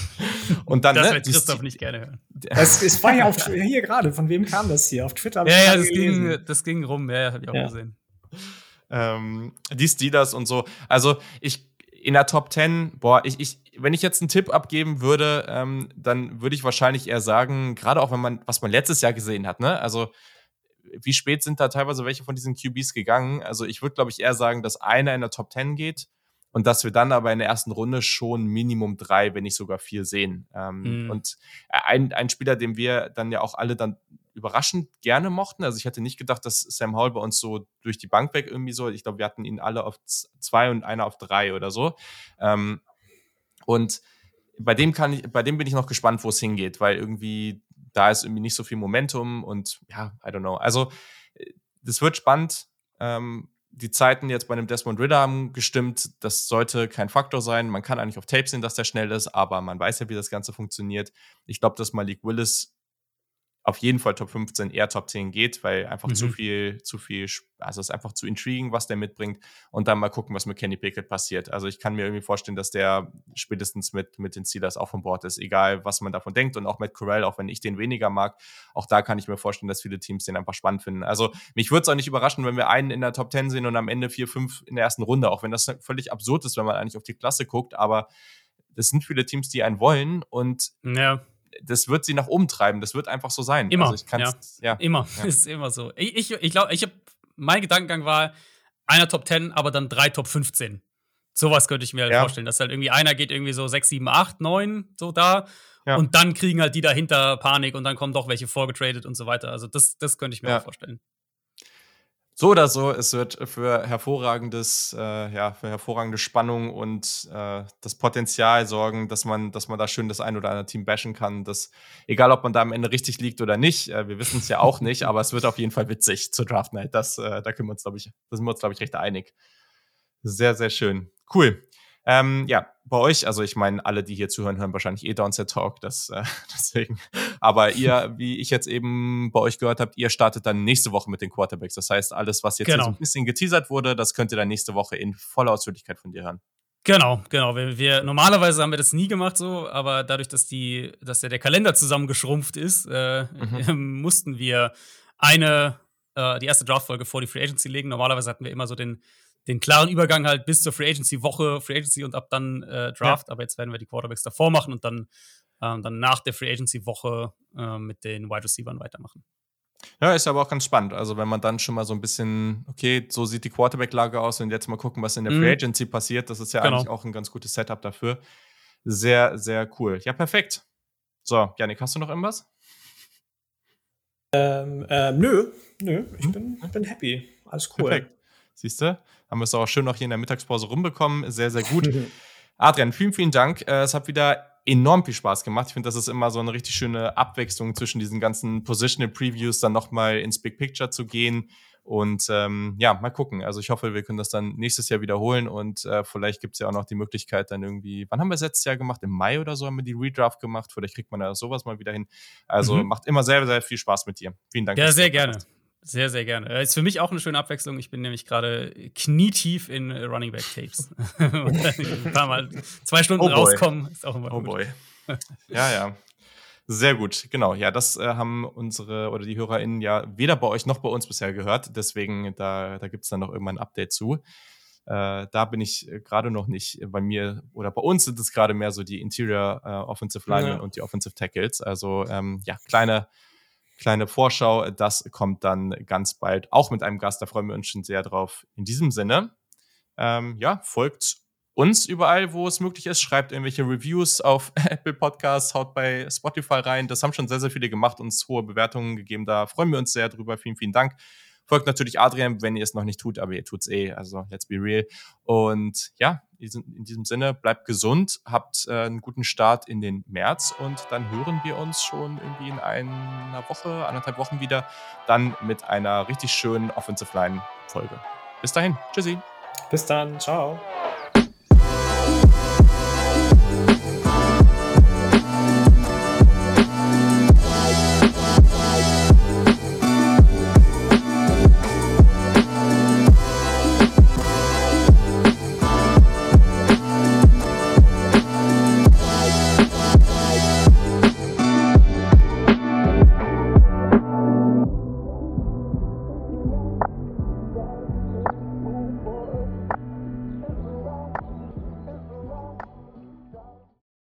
S1: und dann,
S3: das ne, wird Christoph die, nicht gerne hören.
S2: Es, es war ja auf, hier gerade, von wem kam das hier? Auf Twitter?
S3: Ja, ja, das ging, das ging rum, ja, habe ich auch ja. gesehen.
S1: Ähm, die Steelers und so. Also ich in der Top 10, boah, ich, ich, wenn ich jetzt einen Tipp abgeben würde, ähm, dann würde ich wahrscheinlich eher sagen, gerade auch wenn man, was man letztes Jahr gesehen hat, ne? Also, wie spät sind da teilweise welche von diesen QBs gegangen? Also, ich würde, glaube ich, eher sagen, dass einer in der Top 10 geht und dass wir dann aber in der ersten Runde schon Minimum drei, wenn nicht sogar vier sehen. Ähm, mhm. Und ein, ein Spieler, den wir dann ja auch alle dann überraschend gerne mochten. Also ich hätte nicht gedacht, dass Sam Howell bei uns so durch die Bank weg irgendwie so. Ich glaube, wir hatten ihn alle auf zwei und einer auf drei oder so. Ähm, und bei dem kann ich, bei dem bin ich noch gespannt, wo es hingeht, weil irgendwie da ist irgendwie nicht so viel Momentum und ja, I don't know. Also das wird spannend. Ähm, die Zeiten jetzt bei einem Desmond Ritter haben gestimmt. Das sollte kein Faktor sein. Man kann eigentlich auf Tape sehen, dass der schnell ist, aber man weiß ja, wie das Ganze funktioniert. Ich glaube, dass Malik Willis auf jeden Fall Top 15, eher Top 10 geht, weil einfach mhm. zu viel, zu viel, also es ist einfach zu intriguing, was der mitbringt und dann mal gucken, was mit Kenny Pickett passiert. Also ich kann mir irgendwie vorstellen, dass der spätestens mit, mit den Steelers auch von Bord ist, egal was man davon denkt und auch mit Corell, auch wenn ich den weniger mag, auch da kann ich mir vorstellen, dass viele Teams den einfach spannend finden. Also mich würde es auch nicht überraschen, wenn wir einen in der Top 10 sehen und am Ende vier, fünf in der ersten Runde, auch wenn das völlig absurd ist, wenn man eigentlich auf die Klasse guckt, aber es sind viele Teams, die einen wollen und ja das wird sie nach oben treiben. Das wird einfach so sein.
S3: Immer. Also ja. ja. Immer. Ja. ist immer so. Ich glaube, ich, ich, glaub, ich habe, mein Gedankengang war, einer Top 10, aber dann drei Top 15. Sowas könnte ich mir halt ja. vorstellen, dass halt irgendwie einer geht irgendwie so 6, 7, 8, 9, so da. Ja. Und dann kriegen halt die dahinter Panik und dann kommen doch welche vorgetradet und so weiter. Also das, das könnte ich mir ja. auch vorstellen
S1: so oder so, es wird für hervorragendes, äh, ja, für hervorragende Spannung und äh, das Potenzial sorgen, dass man, dass man da schön das ein oder andere Team bashen kann. Das, egal ob man da am Ende richtig liegt oder nicht, äh, wir wissen es ja auch nicht, aber es wird auf jeden Fall witzig zur Draft Night. Das, äh, da können wir uns, glaube ich, da sind wir uns, glaube ich, recht einig. Sehr, sehr schön. Cool. Ähm, ja, bei euch, also ich meine, alle, die hier zuhören, hören wahrscheinlich eh Downset Talk, das, äh, deswegen. Aber ihr, wie ich jetzt eben bei euch gehört habt, ihr startet dann nächste Woche mit den Quarterbacks. Das heißt, alles, was jetzt genau. so ein bisschen geteasert wurde, das könnt ihr dann nächste Woche in voller Ausführlichkeit von dir hören.
S3: Genau, genau. Wir, wir, normalerweise haben wir das nie gemacht so, aber dadurch, dass die, dass ja der Kalender zusammengeschrumpft ist, äh, mhm. mussten wir eine, äh, die erste Draftfolge vor die Free Agency legen. Normalerweise hatten wir immer so den den klaren Übergang halt bis zur Free Agency Woche, Free Agency und ab dann äh, Draft. Ja. Aber jetzt werden wir die Quarterbacks davor machen und dann, ähm, dann nach der Free Agency Woche äh, mit den Wide Receivers weitermachen.
S1: Ja, ist aber auch ganz spannend. Also, wenn man dann schon mal so ein bisschen, okay, so sieht die Quarterback-Lage aus und jetzt mal gucken, was in der mhm. Free Agency passiert, das ist ja genau. eigentlich auch ein ganz gutes Setup dafür. Sehr, sehr cool. Ja, perfekt. So, Janik, hast du noch irgendwas?
S2: Ähm, ähm, nö, nö, ich hm? bin, bin happy. Alles cool. Perfekt.
S1: Siehst du? Haben wir es auch schön noch hier in der Mittagspause rumbekommen. Sehr, sehr gut. Adrian, vielen, vielen Dank. Äh, es hat wieder enorm viel Spaß gemacht. Ich finde, das ist immer so eine richtig schöne Abwechslung zwischen diesen ganzen Positional Previews, dann nochmal ins Big Picture zu gehen. Und ähm, ja, mal gucken. Also ich hoffe, wir können das dann nächstes Jahr wiederholen und äh, vielleicht gibt es ja auch noch die Möglichkeit, dann irgendwie, wann haben wir es letztes Jahr gemacht? Im Mai oder so haben wir die Redraft gemacht. Vielleicht kriegt man ja sowas mal wieder hin. Also mhm. macht immer sehr, sehr viel Spaß mit dir. Vielen Dank.
S3: Ja, sehr gerne. Hast. Sehr, sehr gerne. Äh, ist für mich auch eine schöne Abwechslung. Ich bin nämlich gerade knietief in Running Back Tapes. ein paar Mal zwei Stunden oh rauskommen, ist auch immer
S1: Oh gut. boy. Ja, ja. Sehr gut, genau. Ja, das äh, haben unsere oder die HörerInnen ja weder bei euch noch bei uns bisher gehört. Deswegen, da, da gibt es dann noch irgendwann ein Update zu. Äh, da bin ich äh, gerade noch nicht bei mir oder bei uns sind es gerade mehr so die Interior äh, Offensive Linemen ja. und die Offensive Tackles. Also ähm, ja, kleine kleine Vorschau. Das kommt dann ganz bald auch mit einem Gast. Da freuen wir uns schon sehr drauf. In diesem Sinne, ähm, ja, folgt uns überall, wo es möglich ist. Schreibt irgendwelche Reviews auf Apple Podcasts, haut bei Spotify rein. Das haben schon sehr, sehr viele gemacht, uns hohe Bewertungen gegeben. Da freuen wir uns sehr drüber. Vielen, vielen Dank. Folgt natürlich Adrian, wenn ihr es noch nicht tut, aber ihr tut es eh. Also, let's be real. Und ja, in diesem Sinne, bleibt gesund, habt äh, einen guten Start in den März und dann hören wir uns schon irgendwie in einer Woche, anderthalb Wochen wieder, dann mit einer richtig schönen Offensive Line Folge. Bis dahin, tschüssi.
S2: Bis dann, ciao.